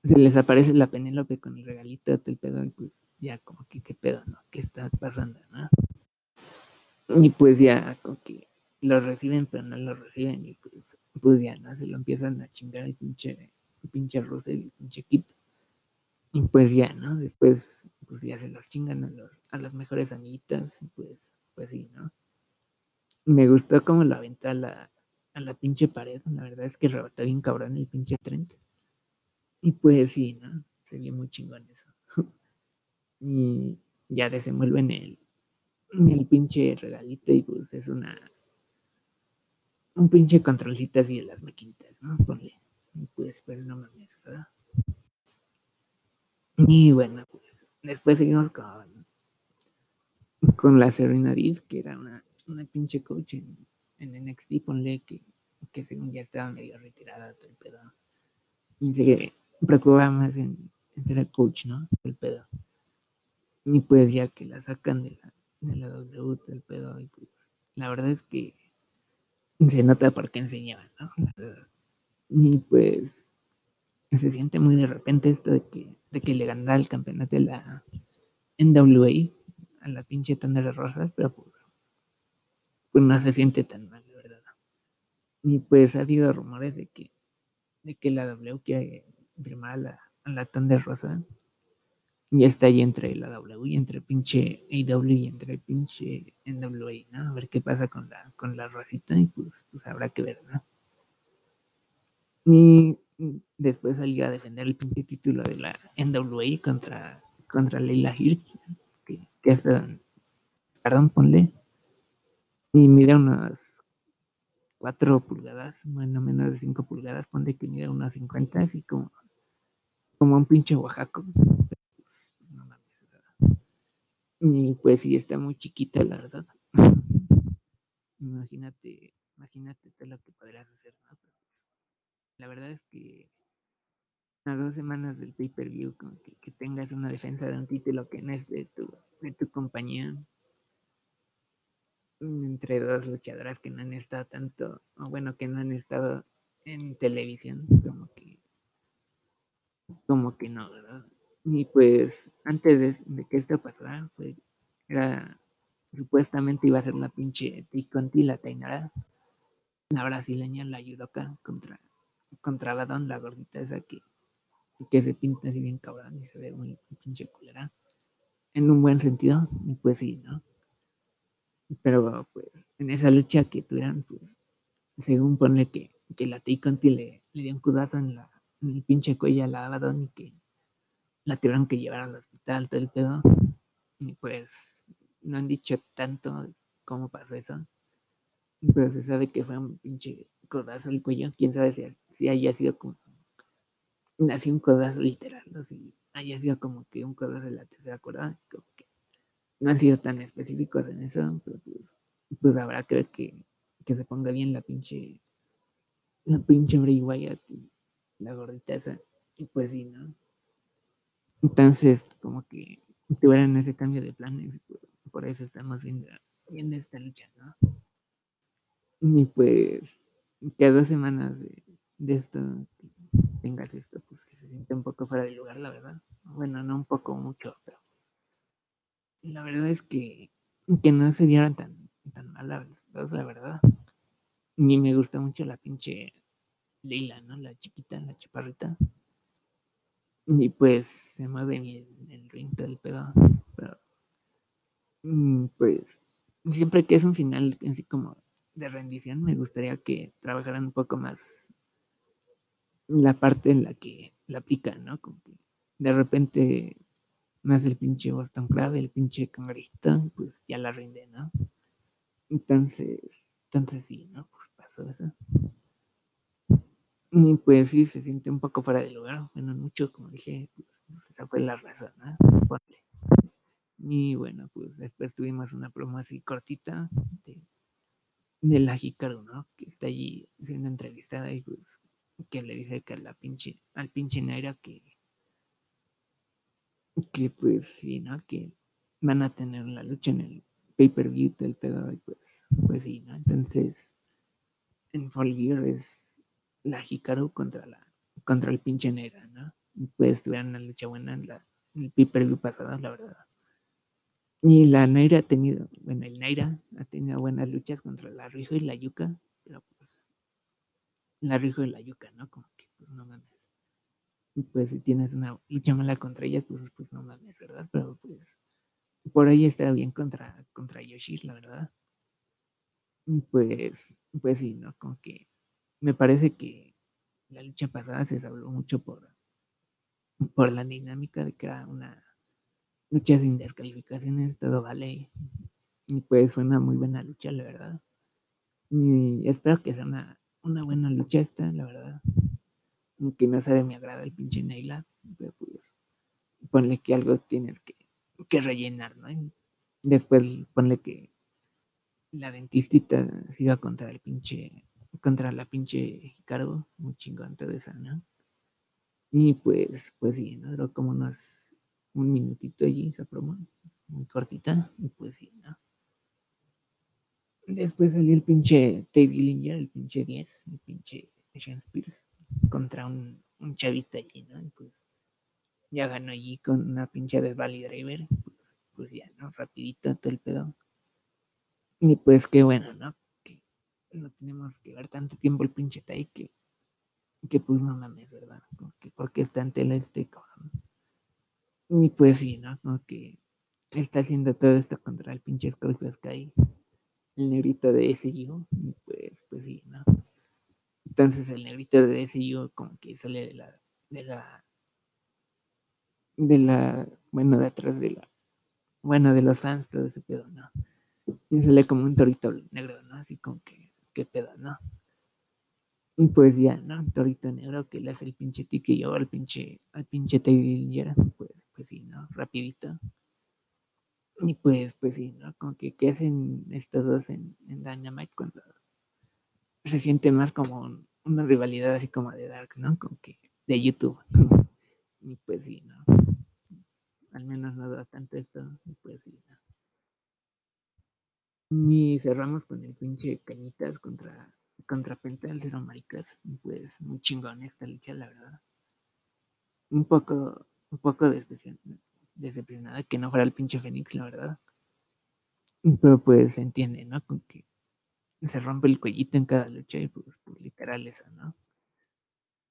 se les aparece la Penélope con el regalito del pedo y pues ya como que qué pedo, ¿no? ¿Qué está pasando, no? Y pues ya como que lo reciben, pero no lo reciben y pues, pues ya, ¿no? Se lo empiezan a chingar el pinche, el pinche Russell, el pinche Kip. Y pues ya, ¿no? Después pues ya se los chingan a, los, a las mejores amiguitas pues, pues sí, ¿no? Me gustó como la aventa a la, a la pinche pared, la verdad es que rebotó bien cabrón el pinche Trent. Y pues sí, ¿no? Sería muy chingón eso. y ya desenvuelven el, el pinche regalito y pues es una un pinche controlcito así de las maquinitas, ¿no? Ponle. Y pues, pues no mames, ¿verdad? Y bueno, pues después seguimos con, con la Serena Deep, que era una, una pinche coach en, en NXT, ponle que, que según ya estaba medio retirada todo el pedo. Y se preocupaba más en, en ser el coach, ¿no? El pedo. Y pues ya que la sacan de la, de la W del pedo, y pues, la verdad es que se nota por qué enseñaban, ¿no? La verdad. Y pues se siente muy de repente esto de que, de que le ganará el campeonato de la NWA a la pinche Thunder de Rosas, pero pues, pues no se siente tan mal, la verdad. Y pues ha habido rumores de que, de que la W quiere firmar a la, a la Thunder Rosa. Y está ahí entre la W y entre pinche AW y entre pinche NWA, ¿no? A ver qué pasa con la, con la rosita y pues, pues habrá que ver, ¿no? Y después salió a defender el pinche título de la NWA contra, contra Leila Hirsch, que, que es, perdón, ponle, y mide unas 4 pulgadas, bueno, menos de 5 pulgadas, ponle que mide unas 50, así como, como un pinche Oaxaco. Pues, no mames, y pues sí, está muy chiquita, la verdad. imagínate, imagínate lo que podrías hacer. La verdad es que a dos semanas del pay-per-view, que, que, tengas una defensa de un título que no es de tu, de tu compañía, entre dos luchadoras que no han estado tanto, o bueno, que no han estado en televisión, como que, como que no, ¿verdad? Y pues antes de, que esto pasara, pues era, supuestamente iba a ser la pinche T-Conti, la Tainara, la brasileña, la judoka contra contra la gordita esa que, que se pinta así bien cabrón y se ve muy pinche culera. En un buen sentido, y pues sí, ¿no? Pero pues en esa lucha que tuvieran, pues, según pone que, que la T Conti le, le dio un cudazo en, la, el pinche cuello a la Abaddon y que la tuvieron que llevar al hospital, todo el pedo. Y pues no han dicho tanto cómo pasó eso. Pero se sabe que fue un pinche codazo al cuello. Quién sabe si si haya sido como así un codazo literal, ¿no? si haya sido como que un codazo de la tercera cuerda, como que no han sido tan específicos en eso, pero pues, pues habrá ver que, que se ponga bien la pinche la pinche Bray Wyatt y la gordita esa, y pues sí, ¿no? Entonces, como que tuvieran ese cambio de planes, por, por eso estamos viendo, viendo esta lucha, ¿no? Y pues, que dos semanas de, de esto, tengas esto, pues se siente un poco fuera de lugar, la verdad. Bueno, no un poco, mucho, pero la verdad es que, que no se vieron tan, tan mal, la verdad. Ni me gusta mucho la pinche Leila, ¿no? La chiquita, la chaparrita. Y pues se mueve bien el ring del pedo. Pero, mm, pues, siempre que es un final así como de rendición, me gustaría que trabajaran un poco más la parte en la que la pica, ¿no? Como que de repente más el pinche Boston Crab, el pinche cangrejito, pues ya la rinde, ¿no? Entonces, entonces sí, ¿no? Pues pasó eso. Y pues sí, se siente un poco fuera de lugar. Bueno, mucho, como dije, pues, pues esa fue la razón, ¿no? Y bueno, pues después tuvimos una promo así cortita de, de la Hikaru, ¿no? Que está allí siendo entrevistada y pues que le dice que a la pinche, al pinche Naira que, que pues sí, ¿no? Que van a tener la lucha en el pay-per-view del pedo y pues, pues sí, ¿no? Entonces, en Fall Gear es la Hikaru contra la, contra el pinche Neira, ¿no? pues tuvieron una lucha buena en, la, en el pay-per-view pasado, la verdad. Y la Naira ha tenido, bueno, el Naira ha tenido buenas luchas contra la Rijo y la Yuka, pero pues la Rijo y la Yuka, ¿no? Como que, pues no mames. Y pues si tienes una lucha mala contra ellas, pues, pues no mames, ¿verdad? Pero pues por ahí está bien contra, contra Yoshis, la verdad. Y pues, pues sí, ¿no? Como que me parece que la lucha pasada se habló mucho por, por la dinámica de que era una lucha sin descalificaciones, todo vale. Y pues fue una muy buena lucha, la verdad. Y espero que sea una, una buena lucha esta, la verdad. Aunque no sea de mi agrado el pinche Neila, pero pues ponle que algo tienes que, que rellenar, ¿no? después ponle que la dentistita siga contra el pinche, contra la pinche cargo, muy chingón todo eso, ¿no? Y pues, pues sí, ¿no? Duró como unos, un minutito allí esa promo, muy cortita, y pues sí, ¿no? Después salió el pinche Ted Gillinger, el pinche 10, el pinche Sean Spears, contra un, un chavito allí, ¿no? Y pues ya ganó allí con una pinche de Valley Driver, pues, pues ya, ¿no? Rapidito todo el pedo. Y pues qué bueno, ¿no? Que no tenemos que ver tanto tiempo el pinche Tai que, que pues no mames, ¿verdad? Que porque está en tele este cabrón. Y pues sí, ¿no? Como que está haciendo todo esto contra el pinche Scorpio Sky, el negrito de SU, y pues, pues sí, ¿no? Entonces el negrito de SU como que sale de la, de la, de la, bueno, de atrás de la, bueno, de los fans, todo ese pedo, ¿no? Y sale como un torito negro, ¿no? Así como que, qué pedo, ¿no? Y pues ya, ¿no? Torito negro que le hace el pinche yo al pinche, al pinche Taylor, pues, pues sí, ¿no? Rapidito. Y pues, pues sí, ¿no? Como que, ¿qué hacen estos dos en, en Dynamite cuando se siente más como una rivalidad así como de Dark, ¿no? Como que de YouTube. y pues sí, ¿no? Al menos no da tanto esto. Y pues sí, ¿no? Y cerramos con el pinche Cañitas contra, contra Penta del Cero Maricas. Pues muy chingón esta lucha, la verdad. Un poco, un poco decepcionada que no fuera el pinche Fénix, la verdad. Pero pues se entiende, ¿no? Con que se rompe el cuellito en cada lucha y pues, pues literal eso, ¿no?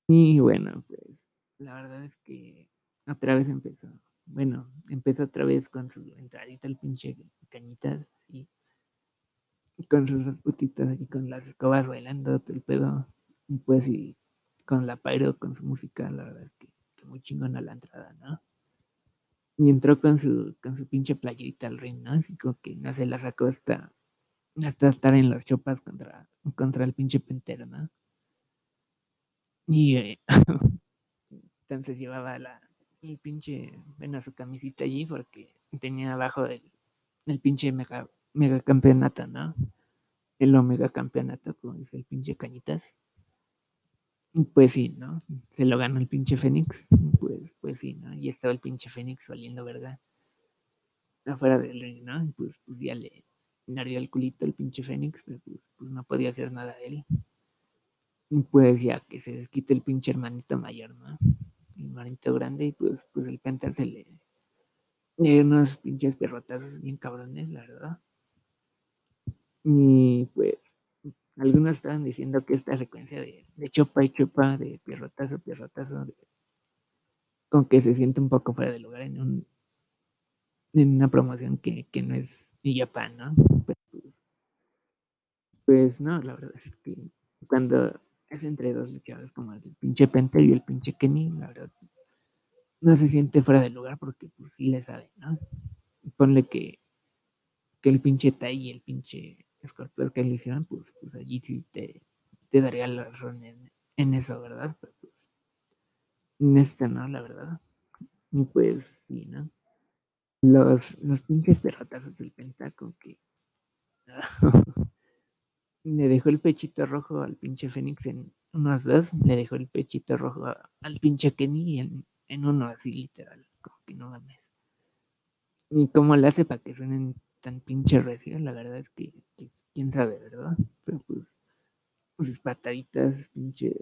Y bueno, pues la verdad es que otra vez empezó. Bueno, empezó otra vez con su entradita el pinche cañitas, así con sus putitas aquí con las escobas bailando todo el pedo. Y pues y con la pyro, con su música, la verdad es que, muy chingona la entrada, ¿no? Y entró con su, con su pinche playerita al ring, ¿no? Así como que no se la sacó hasta, hasta estar en las chopas contra, contra el pinche pentero, ¿no? Y eh, entonces llevaba la, el pinche, bueno, su camisita allí porque tenía abajo del, el pinche mega, mega campeonato, ¿no? El omega campeonato, como dice el pinche Cañitas. Pues sí, ¿no? Se lo ganó el pinche Fénix. Pues, pues sí, ¿no? Y estaba el pinche Fénix valiendo verga afuera del ring, ¿no? Y pues, pues ya le nardió el culito el pinche Fénix, pero pues, pues no podía hacer nada de él. Y pues ya que se desquite el pinche hermanito mayor, ¿no? El hermanito grande, y pues, pues el Panther se le, le dio unos pinches perrotazos bien cabrones, la verdad. Y pues algunos estaban diciendo que esta secuencia de, de chopa y chopa, de pierrotazo, pierrotazo, con que se siente un poco fuera de lugar en un en una promoción que, no es New Japan, ¿no? Pues, pues, no, la verdad es que cuando es entre dos luchadores como el pinche Penta y el pinche Kenny, la verdad no se siente fuera de lugar porque pues sí le sabe, ¿no? Ponle que, que el pinche Tai y el pinche Scorpio que le hicieron, pues, pues allí sí te, daría la razón en, eso, ¿verdad? Pero pues, en este no, la verdad. Y pues, sí, ¿no? Los, los pinches perrotazos del pentaco que le dejó el pechito rojo al pinche Fénix en unos dos, le dejó el pechito rojo al pinche Kenny en, en uno así literal, como que no mames. Y cómo le hace para que suenen tan pinche recios, la verdad es que, quién sabe, ¿verdad? Pero pues, sus pataditas pinches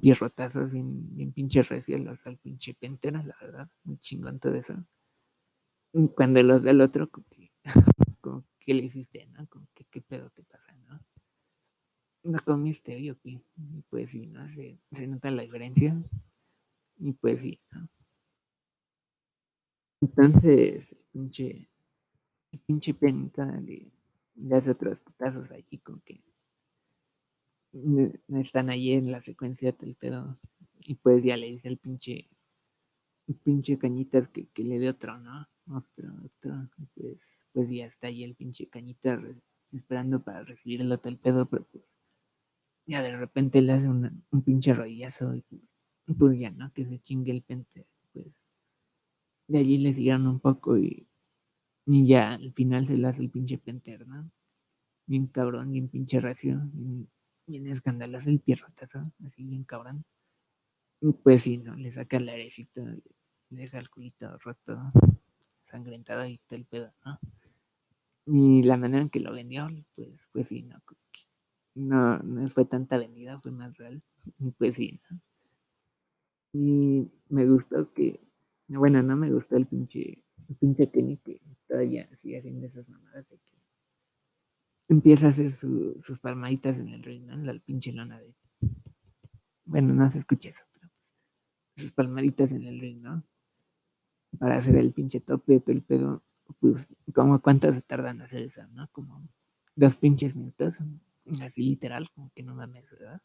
pierrotazos bien, bien pinches recios hasta el pinche pentera, la verdad, muy chingón todo eso. Y cuando los del otro, como que, como, ¿qué le hiciste, no? Como que, ¿qué pedo te pasa, no? ¿No comiste hoy o qué? Y pues sí, ¿no? Se, se nota la diferencia. Y pues sí, ¿no? Entonces, pinche, pinche penita le, hace otros putazos allí con que están ahí en la secuencia del pedo. Y pues ya le dice al pinche, pinche cañitas que, que le dé otro, ¿no? Otro, otro. Pues, pues ya está ahí el pinche cañita esperando para recibir el otro el pedo, pero pues ya de repente le hace un pinche rodillazo y pues, pues, ya, ¿no? Que se chingue el pente. Pues de allí le siguieron un poco y, y ya al final se le hace el pinche penter, ¿no? Bien cabrón, bien pinche racio, bien, escandaloso el pierrotazo, así bien cabrón. Y pues sí, ¿no? Le saca el airecito, le deja el culito roto, sangrentado y todo el pedo, ¿no? Y la manera en que lo vendió, pues, pues sí, ¿no? No, no fue tanta vendida, fue más real. Y pues sí, ¿no? Y me gustó que, bueno, no me gustó el pinche, pinche Kenny que todavía sigue haciendo esas mamadas de que empieza a hacer sus palmaditas en el ring, ¿no? La pinche lona de. Bueno, no se escucha eso, pero pues, sus palmaditas en el ring, ¿no? Para hacer el pinche tope, todo el pedo. Pues, como cuánto se tardan en hacer eso, ¿no? Como dos pinches minutos, así literal, como que no mames, ¿verdad?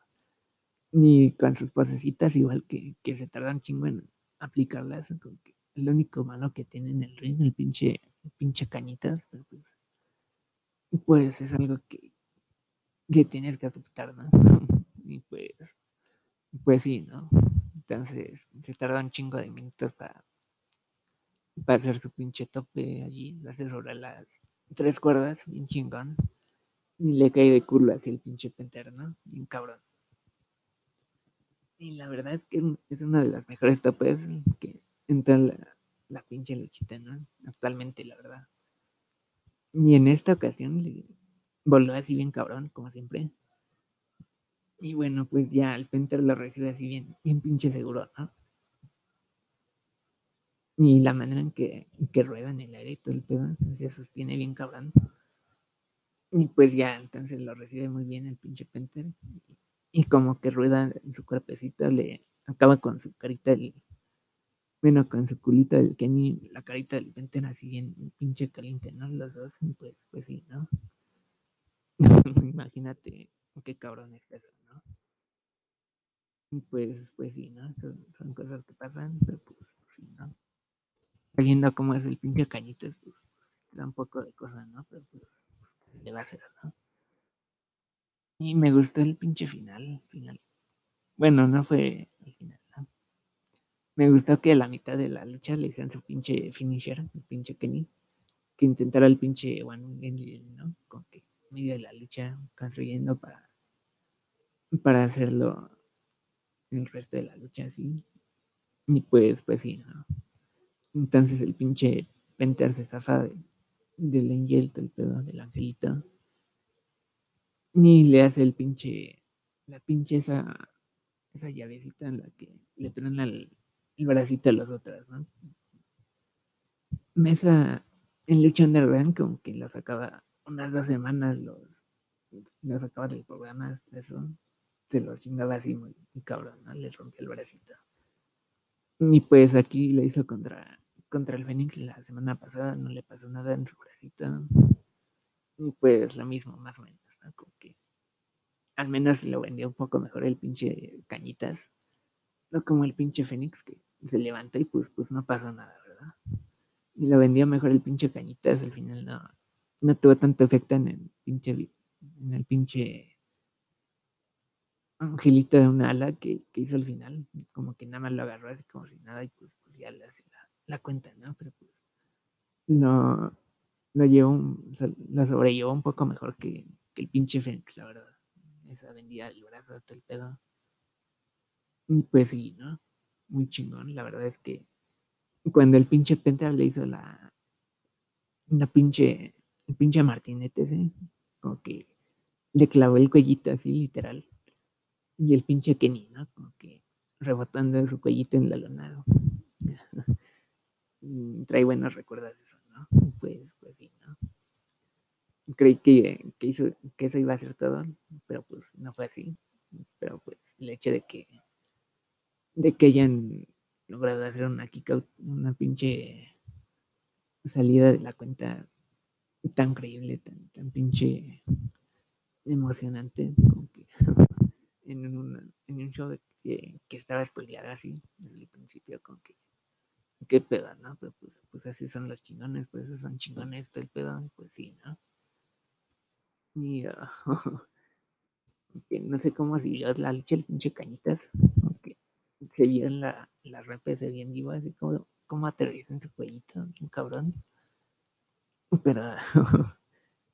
Ni con sus posecitas, igual que, que se tardan chingo en aplicarlas, como que es lo único malo que tiene en el ring, el pinche, el pinche cañitas, pero pues pues es algo que, que tienes que aceptar, ¿no? y pues, pues sí, ¿no? Entonces se tarda un chingo de minutos para, para hacer su pinche tope allí, lo hace sobre las tres cuerdas, bien chingón. Y le cae de culo así el pinche penter, ¿no? Bien cabrón. Y la verdad es que es una de las mejores topes que entra la, pinche lechita, ¿no? Actualmente, la verdad. Y en esta ocasión le voló así bien cabrón, como siempre. Y bueno, pues ya el Penter lo recibe así bien, bien pinche seguro, ¿no? Y la manera en que, que rueda en el aire y todo el pedo, se sostiene bien cabrón. Y pues ya, entonces lo recibe muy bien el pinche Penter. Y como que rueda en su cuerpecito, le acaba con su carita el, bueno, con su culita del Kenny, la carita del Penten así bien pinche caliente, ¿no? Los dos, pues, pues sí, ¿no? Imagínate qué cabrón es eso, ¿no? Pues, pues sí, ¿no? Son, cosas que pasan, pero pues sí, ¿no? Viendo cómo es el pinche cañito, pues, da un poco de cosas, ¿no? Pero pues, pues le va a hacer, ¿no? Y me gustó el pinche final, final. Bueno, no fue el final me gustó que a la mitad de la lucha le hicieran su pinche finisher, el pinche Kenny, que intentara el pinche One ¿no? Con que medio de la lucha construyendo para, para hacerlo el resto de la lucha así. Y pues, pues sí, ¿no? Entonces el pinche Penter se zafa de, del Angel, del pedo, del angelito. Ni le hace el pinche, la pinche esa, esa llavecita en la que le truena el, el bracito de los otros, ¿no? Mesa en Lucha Underground como que lo sacaba unas dos semanas, los, lo sacaba del programa, eso, se lo chingaba así muy, cabrón, ¿no? Le rompió el bracito. Y pues aquí lo hizo contra, contra el Fénix la semana pasada, no le pasó nada en su bracito. Y pues lo mismo, más o menos, ¿no? Como que al menos lo vendió un poco mejor el pinche Cañitas. No como el pinche Fénix que se levantó y pues, pues no pasó nada, ¿verdad? Y lo vendió mejor el pinche Cañitas, al final no, no tuvo tanto efecto en el pinche, en el pinche angelito de una ala que, hizo al final, como que nada más lo agarró así como si nada y pues, pues ya le hace la, cuenta, ¿no? Pero pues no, lo llevó, lo sobrellevó un poco mejor que, que el pinche Fénix, la verdad. Esa vendía el brazo, todo el pedo. Pues sí, ¿no? muy chingón. La verdad es que cuando el pinche Penta le hizo la una pinche el pinche martinete ese, como que le clavó el cuellito así literal. Y el pinche Kenny, ¿no? Como que rebotando su cuellito en la lona. Mm, trae buenos recuerdos eso, ¿no? Pues, pues sí, ¿no? Creí que, que, hizo, que eso iba a ser todo, pero pues no fue así. Pero pues el hecho de que de que hayan logrado hacer una kick out, una pinche salida de la cuenta tan creíble, tan, pinche emocionante, como que en, un, en un show que, estaba spoileada así desde el principio, como que qué pedo, ¿no? Pero pues, pues así son los chingones, pues esos son chingones todo el pedo, pues sí, ¿no? Y no sé cómo si yo la lucha el pinche cañitas, aunque se vio en la, la rep se bien vivo, así como, como aterriza en su cuellito, un cabrón. Pero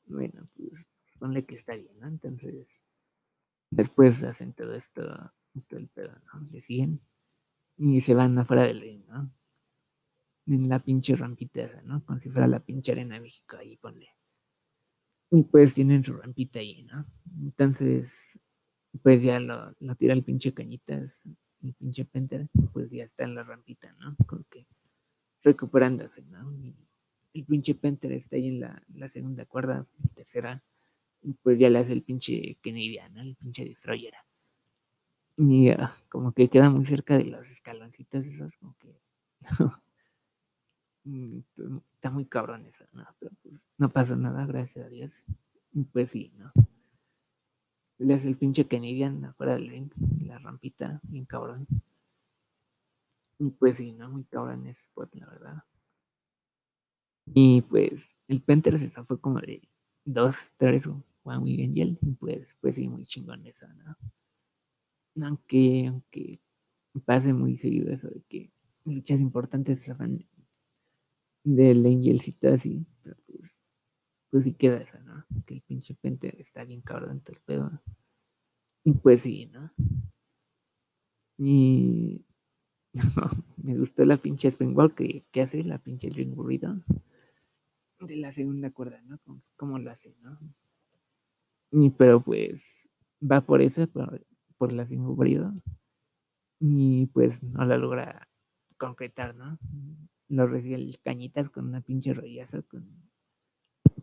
bueno, pues ponle que está bien, ¿no? Entonces, después hacen todo esto, todo el pedo, ¿no? Le siguen y se van afuera del ring, ¿no? En la pinche rampita esa, ¿no? Como si fuera la pinche arena México, ahí ponle. Y pues tienen su rampita ahí, ¿no? Entonces, pues ya lo, lo tira el pinche cañitas, el pinche Penter, pues ya está en la rampita, ¿no? Como que recuperándose, ¿no? el pinche Penter está ahí en la, segunda cuerda, tercera, pues ya le hace el pinche Kennedy, ¿no? El pinche Destroyer. Y ah, como que queda muy cerca de los escaloncitos esos, como que... Mm, está muy cabrón eso, ¿no? Pero pues no pasa nada, gracias a Dios. Pues sí, ¿no? Le hace el pinche Canadian afuera del ring, la rampita, bien cabrón. Y pues sí, ¿no? Muy cabrón ese spot, la verdad. Y pues el Penter se fue como de dos, tres, muy bien y él, pues, pues sí, muy chingón eso, ¿no? Aunque, aunque pase muy seguido eso de que luchas importantes se zafan del Angelcito así, pero pues, pues sí queda eso, ¿no? Que el pinche Penter está bien cabrón todo el pedo. Y pues sí, ¿no? Y me gustó la pinche Springwall que, que hace, la pinche ring de la segunda cuerda, ¿no? Como, lo hace, ¿no? Y, pero pues va por eso, por, por la sin y pues no la logra concretar, ¿no? Lo recibe el cañitas con una pinche rollazo, con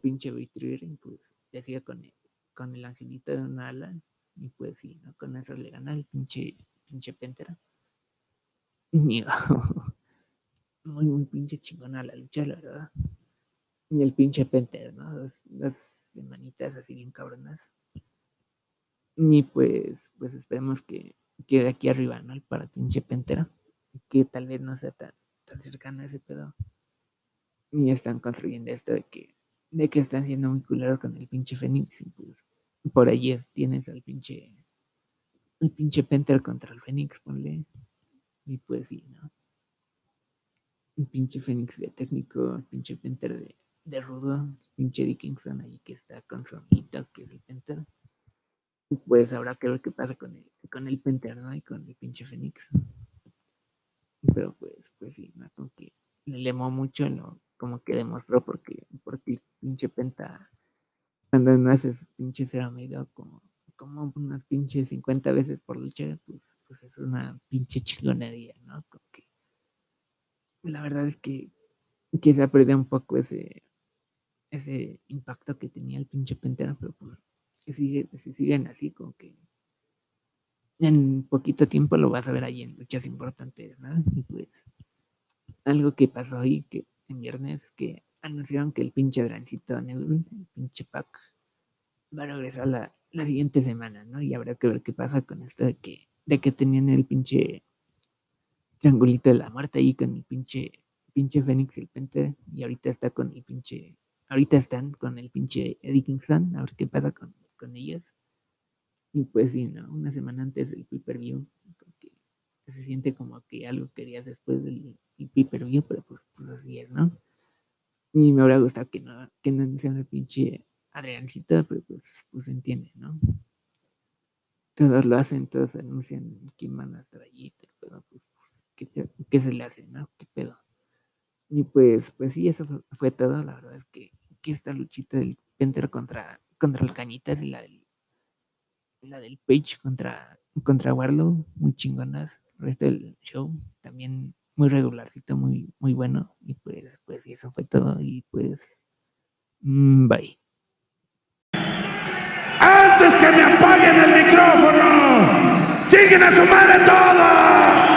pinche Beatriz, y pues decía con el, con el angelito de una ala, y pues sí, ¿no? Con eso le gana el pinche, pinche Pentera. muy, muy pinche chingona la lucha, la verdad. Y el pinche Penter, ¿no? Dos, semanitas así bien cabronas. Y pues, pues esperemos que quede aquí arriba, ¿no? Para el pinche Pentera. Que tal vez no sea tan, tan cercano a ese pedo. Y están construyendo esto de que, de que están siendo muy culeros con el pinche Fénix. Y pues por ahí tienes al pinche, el pinche Penter contra el Fénix, ponle. Y pues sí, ¿no? Un pinche Fénix de técnico, el pinche Penter de, de rudo, pinche Dickinson ahí que está con su amiguito, que es el Penter. Y pues habrá que ver qué pasa con el, con el Penter, ¿no? Y con el pinche Fénix. Pero pues, pues sí, ¿no? Como que le lemó mucho lo, como que demostró porque, porque pinche Penta cuando no haces pinches era medio como, como unas pinches 50 veces por lucha, pues, pues es una pinche chingonería, ¿no? Como que la verdad es que, que se ha un poco ese, ese impacto que tenía el pinche Pentera, pero pues que sigue, si siguen así, como que en poquito tiempo lo vas a ver ahí en luchas importantes, ¿no? Y pues algo que pasó ahí que en viernes que anunciaron que el pinche Drancito el pinche Pac, va a regresar la, la, siguiente semana, ¿no? Y habrá que ver qué pasa con esto de que, de que tenían el pinche triangulito de la muerte ahí con el pinche, pinche Fénix el Pente, y ahorita está con el pinche ahorita están con el pinche Eddie Kingston, a ver qué pasa con, con ellos. Y pues sí, ¿no? Una semana antes del pay-per-view, porque se siente como que algo querías después del pay-per-view, pero pues, pues, así es, ¿no? Y me hubiera gustado que no, que no sea el pinche Adriancito, pero pues, pues se entiende, ¿no? Todos lo hacen, todos anuncian quién van a estar allí, pero pues, ¿qué, se, ¿qué se le hace, no? ¿Qué pedo? Y pues, pues sí, eso fue todo. La verdad es que que esta luchita del Penter contra, contra el Cañitas y la del, la del Page contra, contra Warlow, muy chingonas. El resto del show también muy regularcito, muy, muy bueno. Y pues, pues eso fue todo. Y pues, mm, bye. ¡Antes que me apaguen el micrófono! ¡Chinguen a su madre todos!